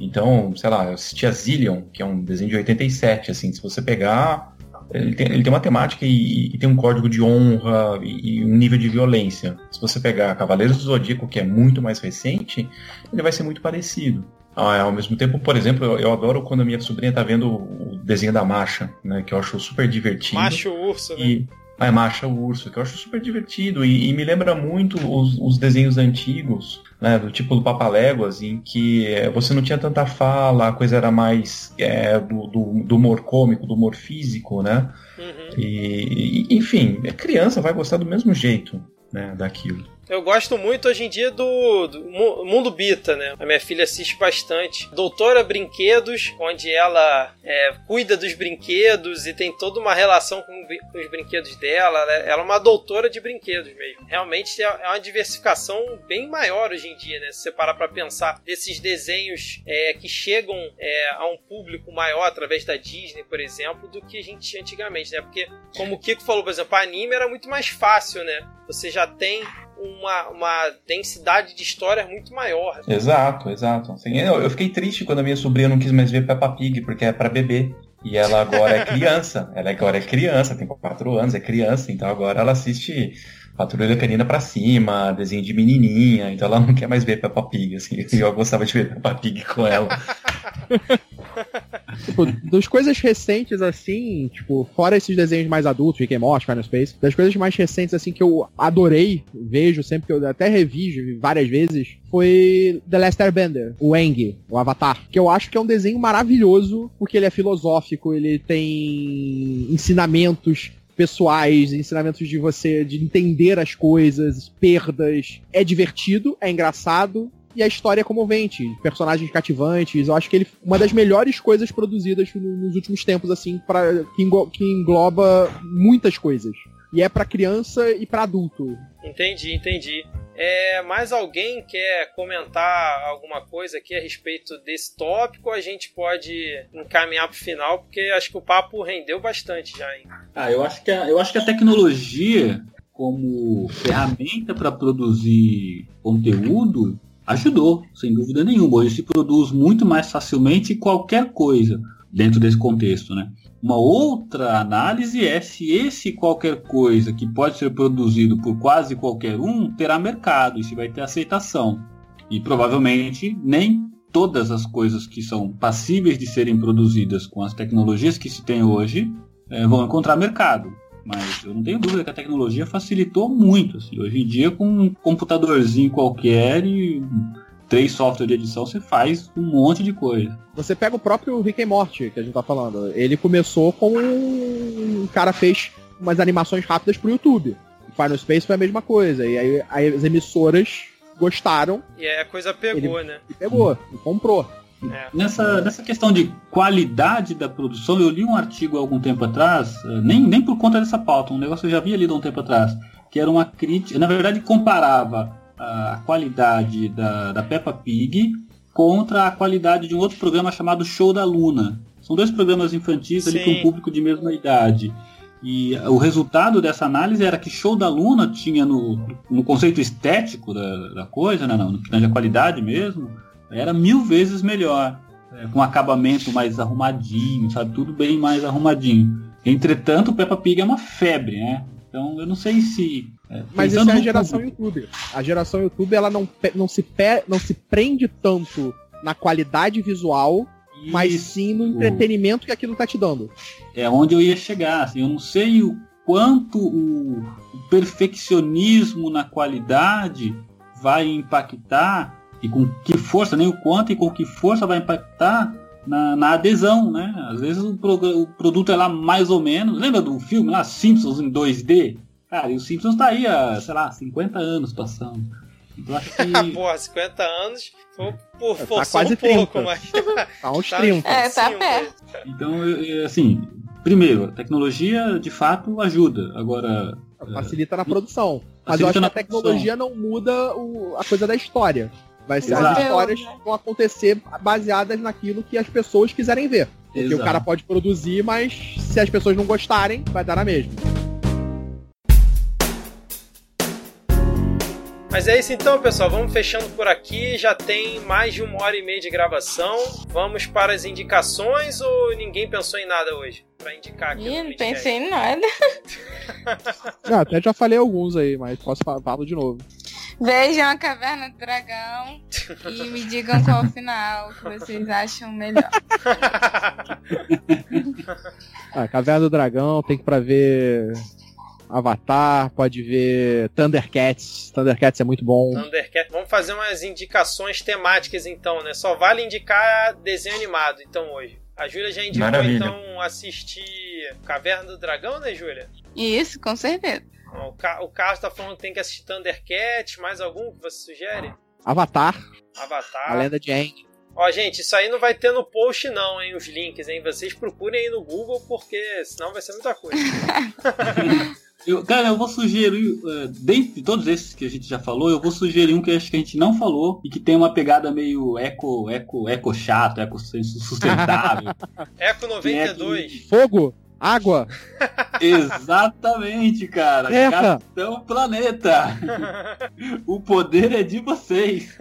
Então, sei lá, eu assisti a Zillion, que é um desenho de 87, assim, se você pegar, ele tem, ele tem uma temática e, e, tem um código de honra e, e, um nível de violência. Se você pegar Cavaleiros do Zodíaco, que é muito mais recente, ele vai ser muito parecido. Ah, ao mesmo tempo, por exemplo, eu, eu, adoro quando a minha sobrinha tá vendo o desenho da Marcha, né, que eu acho super divertido. Macho Urso, né? A Marcha o Urso, que eu acho super divertido e, e me lembra muito os, os, desenhos antigos, né, do tipo do Papaléguas, em que é, você não tinha tanta fala, a coisa era mais é, do, do, do, humor cômico, do humor físico, né? Uhum. E, e, enfim, a criança vai gostar do mesmo jeito né, daquilo. Eu gosto muito hoje em dia do, do, Mundo Bita, né? A minha filha assiste bastante. Doutora Brinquedos, onde ela é, cuida dos brinquedos e tem toda uma relação com, os brinquedos dela. Ela, ela, é uma doutora de brinquedos mesmo. Realmente é, é uma diversificação bem maior hoje em dia, né? Se você parar pra pensar desses desenhos é, que chegam é, a um público maior através da Disney, por exemplo, do que a gente tinha antigamente, né? Porque, como o Kiko falou, por exemplo, anime era muito mais fácil, né? Você já tem uma, uma densidade de história muito maior. Exato, exato. Assim, eu, eu, fiquei triste quando a minha sobrinha não quis mais ver Peppa Pig, porque é para bebê. E ela agora é criança. ela agora é criança, tem 4 anos, é criança, então agora ela assiste Patrulha Canina pra cima, desenho de menininha, então ela não quer mais ver Peppa Pig, assim. Eu gostava de ver Peppa Pig com ela. tipo, das coisas recentes, assim, tipo, fora esses desenhos mais adultos, Rick and Morty, Final Space, das coisas mais recentes, assim, que eu adorei, vejo sempre que eu até revi várias vezes, foi The Last Airbender, o Eng, o Avatar, que eu acho que é um desenho maravilhoso, porque ele é filosófico, ele tem ensinamentos pessoais, ensinamentos de você de entender as coisas, perdas. É divertido, é engraçado, e a história é comovente, personagens cativantes. Eu acho que ele uma das melhores coisas produzidas nos últimos tempos, assim, para que, que engloba muitas coisas. E é para criança e para adulto. Entendi, entendi. É, mais alguém quer comentar alguma coisa aqui a respeito desse tópico? A gente pode encaminhar para o final, porque acho que o papo rendeu bastante já. Hein? Ah, eu acho que a, eu acho que a tecnologia como ferramenta para produzir conteúdo ajudou, sem dúvida nenhuma. Hoje se produz muito mais facilmente qualquer coisa. dentro desse contexto, né? Uma outra análise é se esse qualquer coisa que pode ser produzido por quase qualquer um terá mercado e se vai ter aceitação. E provavelmente nem todas as coisas que são passíveis de serem produzidas com as tecnologias que se tem hoje é, vão encontrar mercado. Mas eu não tenho dúvida que a tecnologia facilitou muito. Assim. Hoje em dia, com um computadorzinho qualquer e três softwares de edição, você faz um monte de coisa. Você pega o próprio Rick and Morty, que a gente tá falando. Ele começou com um cara fez umas animações rápidas pro YouTube. Final Space foi a mesma coisa. E aí as emissoras gostaram. E aí a coisa pegou, ele, né? E pegou, e comprou. É. Nessa, nessa questão de qualidade da produção, eu li um artigo há algum tempo atrás, eh, nem, nem por conta dessa pauta, um negócio que eu já havia lido há um tempo atrás, que era uma crítica, na verdade comparava a qualidade da, da Peppa Pig contra a qualidade de um outro programa chamado Show da Luna. São dois programas infantis ali com público de mesma idade. E o resultado dessa análise era que Show da Luna tinha no, no conceito estético da, da coisa, né, no que tange a qualidade mesmo, era mil vezes melhor. É, com acabamento mais arrumadinho, sabe? Tudo bem mais arrumadinho. Entretanto, Peppa Pig é uma febre, né? Então eu não sei se. É, Mas isso é a geração público. YouTube. A geração YouTube ela não, não, se, não se prende tanto na qualidade visual, mas sim no entretenimento que aquilo tá te dando. É onde eu ia chegar. Assim, eu não sei o quanto o, o perfeccionismo na qualidade vai impactar e com que força, nem o quanto e com que força vai impactar na, na adesão, né? Às vezes o, pro, o, produto é lá mais ou menos. Lembra do filme lá, Simpsons em 2D? Cara, e o Simpsons tá aí há, sei lá, 50 anos passando. Então acho que. Porra, 50 anos. Por é, tá quase um 30. pouco, mas. Tá uns 30. Tá é, tá perto. Então, assim, primeiro, a tecnologia de fato ajuda. Agora. Facilita na produção. Mas eu acho que a tecnologia produção. não muda o, a coisa da história. Vai ser Exato. as histórias vão acontecer baseadas naquilo que as pessoas quiserem ver. Porque Exato. o cara pode produzir, mas se as pessoas não gostarem, vai dar na mesma. Mas é isso então, pessoal. Vamos fechando por aqui. Já tem mais de uma hora e meia de gravação. Vamos para as indicações ou ninguém pensou em nada hoje? Pra indicar aqui. Ih, não pensei em nada. ah, até já falei alguns aí, mas posso falar de novo. Vejam a Caverna do Dragão e me digam qual o final que vocês acham melhor. ah, Caverna do Dragão tem que pra ver Avatar, pode ver Thundercats. Thundercats é muito bom. Thundercats. Vamos fazer umas indicações temáticas então, né? Só vale indicar desenho animado então hoje. A Júlia já indicou Maravilha. então assistir Caverna do Dragão, né, Júlia? Isso, com certeza. O, Ca o Carlos tá falando que tem que assistir Thundercat, mais algum que você sugere? Avatar. Avatar. A Lenda de Aang. Ó, gente, isso aí não vai ter no post não, hein, os links, hein? Vocês procurem aí no Google, porque senão vai ser muita coisa. eu, cara, eu vou sugerir, uh, dentre todos esses que a gente já falou, eu vou sugerir um que acho que a gente não falou e que tem uma pegada meio eco, eco, eco chato, eco sustentável. eco 92. É que... Fogo! Água! Exatamente, cara. Terra. Capitão Planeta. o poder é de vocês.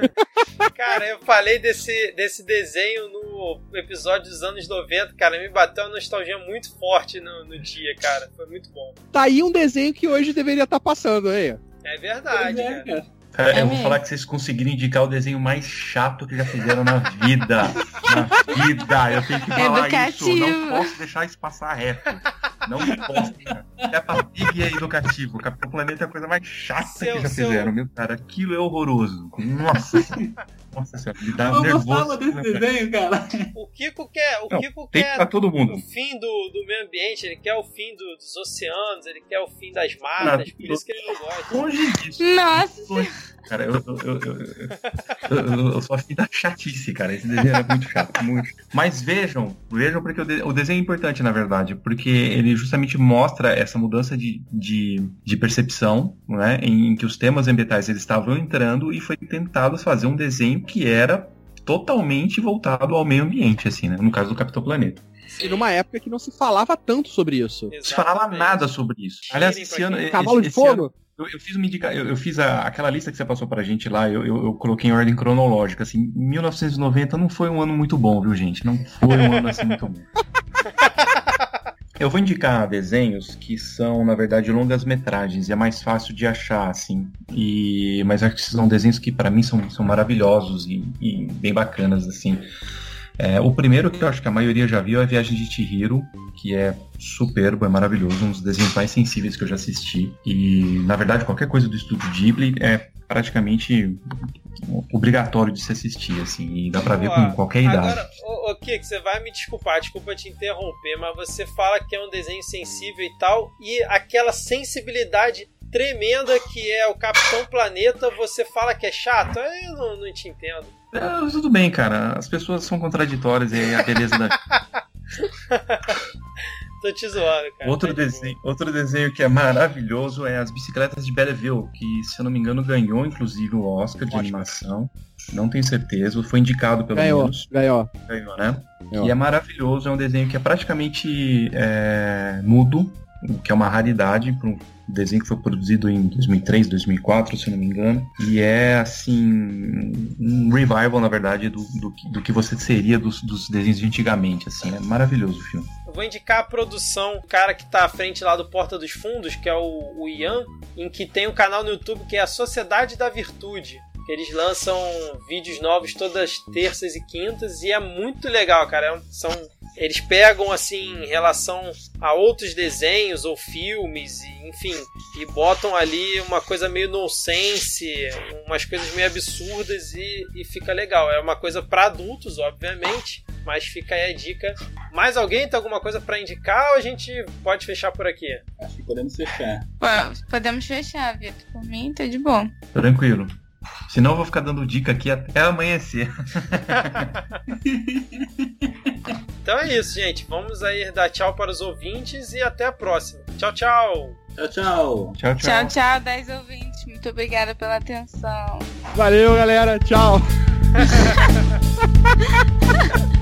Cara, eu falei desse, desse desenho no episódio dos anos 90, cara. Me bateu uma nostalgia muito forte no, no dia, cara. Foi muito bom. Tá aí um desenho que hoje deveria estar tá passando aí. É verdade, é, cara. Cara, é eu vou falar que vocês conseguiram indicar o desenho mais chato que já fizeram na vida. na vida. Eu tenho que falar Educativo. isso. Não posso deixar isso passar reto. Não posso. Peppa Pig é educativo. O Capitão Planeta é a coisa mais chata seu, que já seu... fizeram. Meu cara, aquilo é horroroso. Nossa. Nossa senhora, me dá eu nervoso. Gostava desse desenho, cara. O Kiko quer, o Não, Kiko quer pra todo mundo. o fim do, do meio ambiente, ele quer o fim do, dos oceanos, ele quer o fim das matas, Não, por isso que ele não gosta. Longe disso. Nossa. Longe. Cara, eu, eu, eu, eu, sou afim da chatice, cara. Esse desenho é muito chato, muito. Mas vejam, vejam porque o, desenho é importante, na verdade, porque ele justamente mostra essa mudança de, de, de percepção, né, em que os temas ambientais eles estavam entrando e foi tentado fazer um desenho que era totalmente voltado ao meio ambiente, assim, né? No caso do Capitão Planeta. E numa época que não se falava tanto sobre isso. Não se falava nada sobre isso. Aliás, esse ano. Cavalo esse, de Fogo? Eu, eu, fiz, uma indica... eu, eu fiz a, aquela lista que você passou pra gente lá, eu, eu, eu, coloquei em ordem cronológica. Assim, 1990 não foi um ano muito bom, viu, gente? Não foi um ano assim muito bom. Eu vou indicar desenhos que são, na verdade, longas metragens e é mais fácil de achar, assim. E mas acho que são desenhos que para mim são, são maravilhosos e, e bem bacanas, assim. É, o primeiro que eu acho que a maioria já viu é a Viagem de Chihiro, que é superbo, é maravilhoso, um dos desenhos mais sensíveis que eu já assisti. E, na verdade, qualquer coisa do estúdio Ghibli é praticamente obrigatório de se assistir, assim, e dá pra ver com qualquer idade. Agora, o, Kiko, você vai me desculpar, desculpa te interromper, mas você fala que é um desenho sensível e tal, e aquela sensibilidade tremenda que é o Capitão Planeta, você fala que é chato? Eu não, não te entendo. É, tudo bem, cara. As pessoas são contraditórias e é a beleza da. Tô te zoando, cara. Outro Tá de desenho, outro desenho que é maravilhoso é as bicicletas de Belleville, que, se eu não me engano, ganhou inclusive o Oscar de Ótimo. animação. Não tenho certeza, foi indicado pelo Ganhou, menos. ganhou. Ganhou, né? Ganhou. E é maravilhoso, é um desenho que é praticamente é, mudo, o que é uma raridade para um desenho que foi produzido em 2003, 2004, se não me engano. E é, assim, um revival, na verdade, do, do, que- do que você seria dos, dos desenhos de antigamente, assim. É maravilhoso o filme. Eu vou indicar a produção, o cara que tá à frente lá do Porta dos Fundos, que é o, o Ian, em que tem um canal no YouTube que é a Sociedade da Virtude. Eles lançam vídeos novos todas terças e quintas e é muito legal, cara. É São, eles pegam assim em relação a outros desenhos ou filmes, e, enfim, e botam ali uma coisa meio nonsense, umas coisas meio absurdas e, e fica legal. É uma coisa para adultos, obviamente, mas fica aí a dica mais alguém tem alguma coisa pra indicar ou a gente pode fechar por aqui? Acho que podemos fechar. Podemos fechar, Vitor. Por mim, tá de bom. Tranquilo. Senão eu vou ficar dando dica aqui até amanhecer. Então é isso, gente. Vamos aí dar tchau para os ouvintes e até a próxima. Tchau, tchau! Tchau, tchau. Tchau, tchau. Tchau, tchau, 10 ouvintes. Muito obrigada pela atenção. Valeu, galera. Tchau.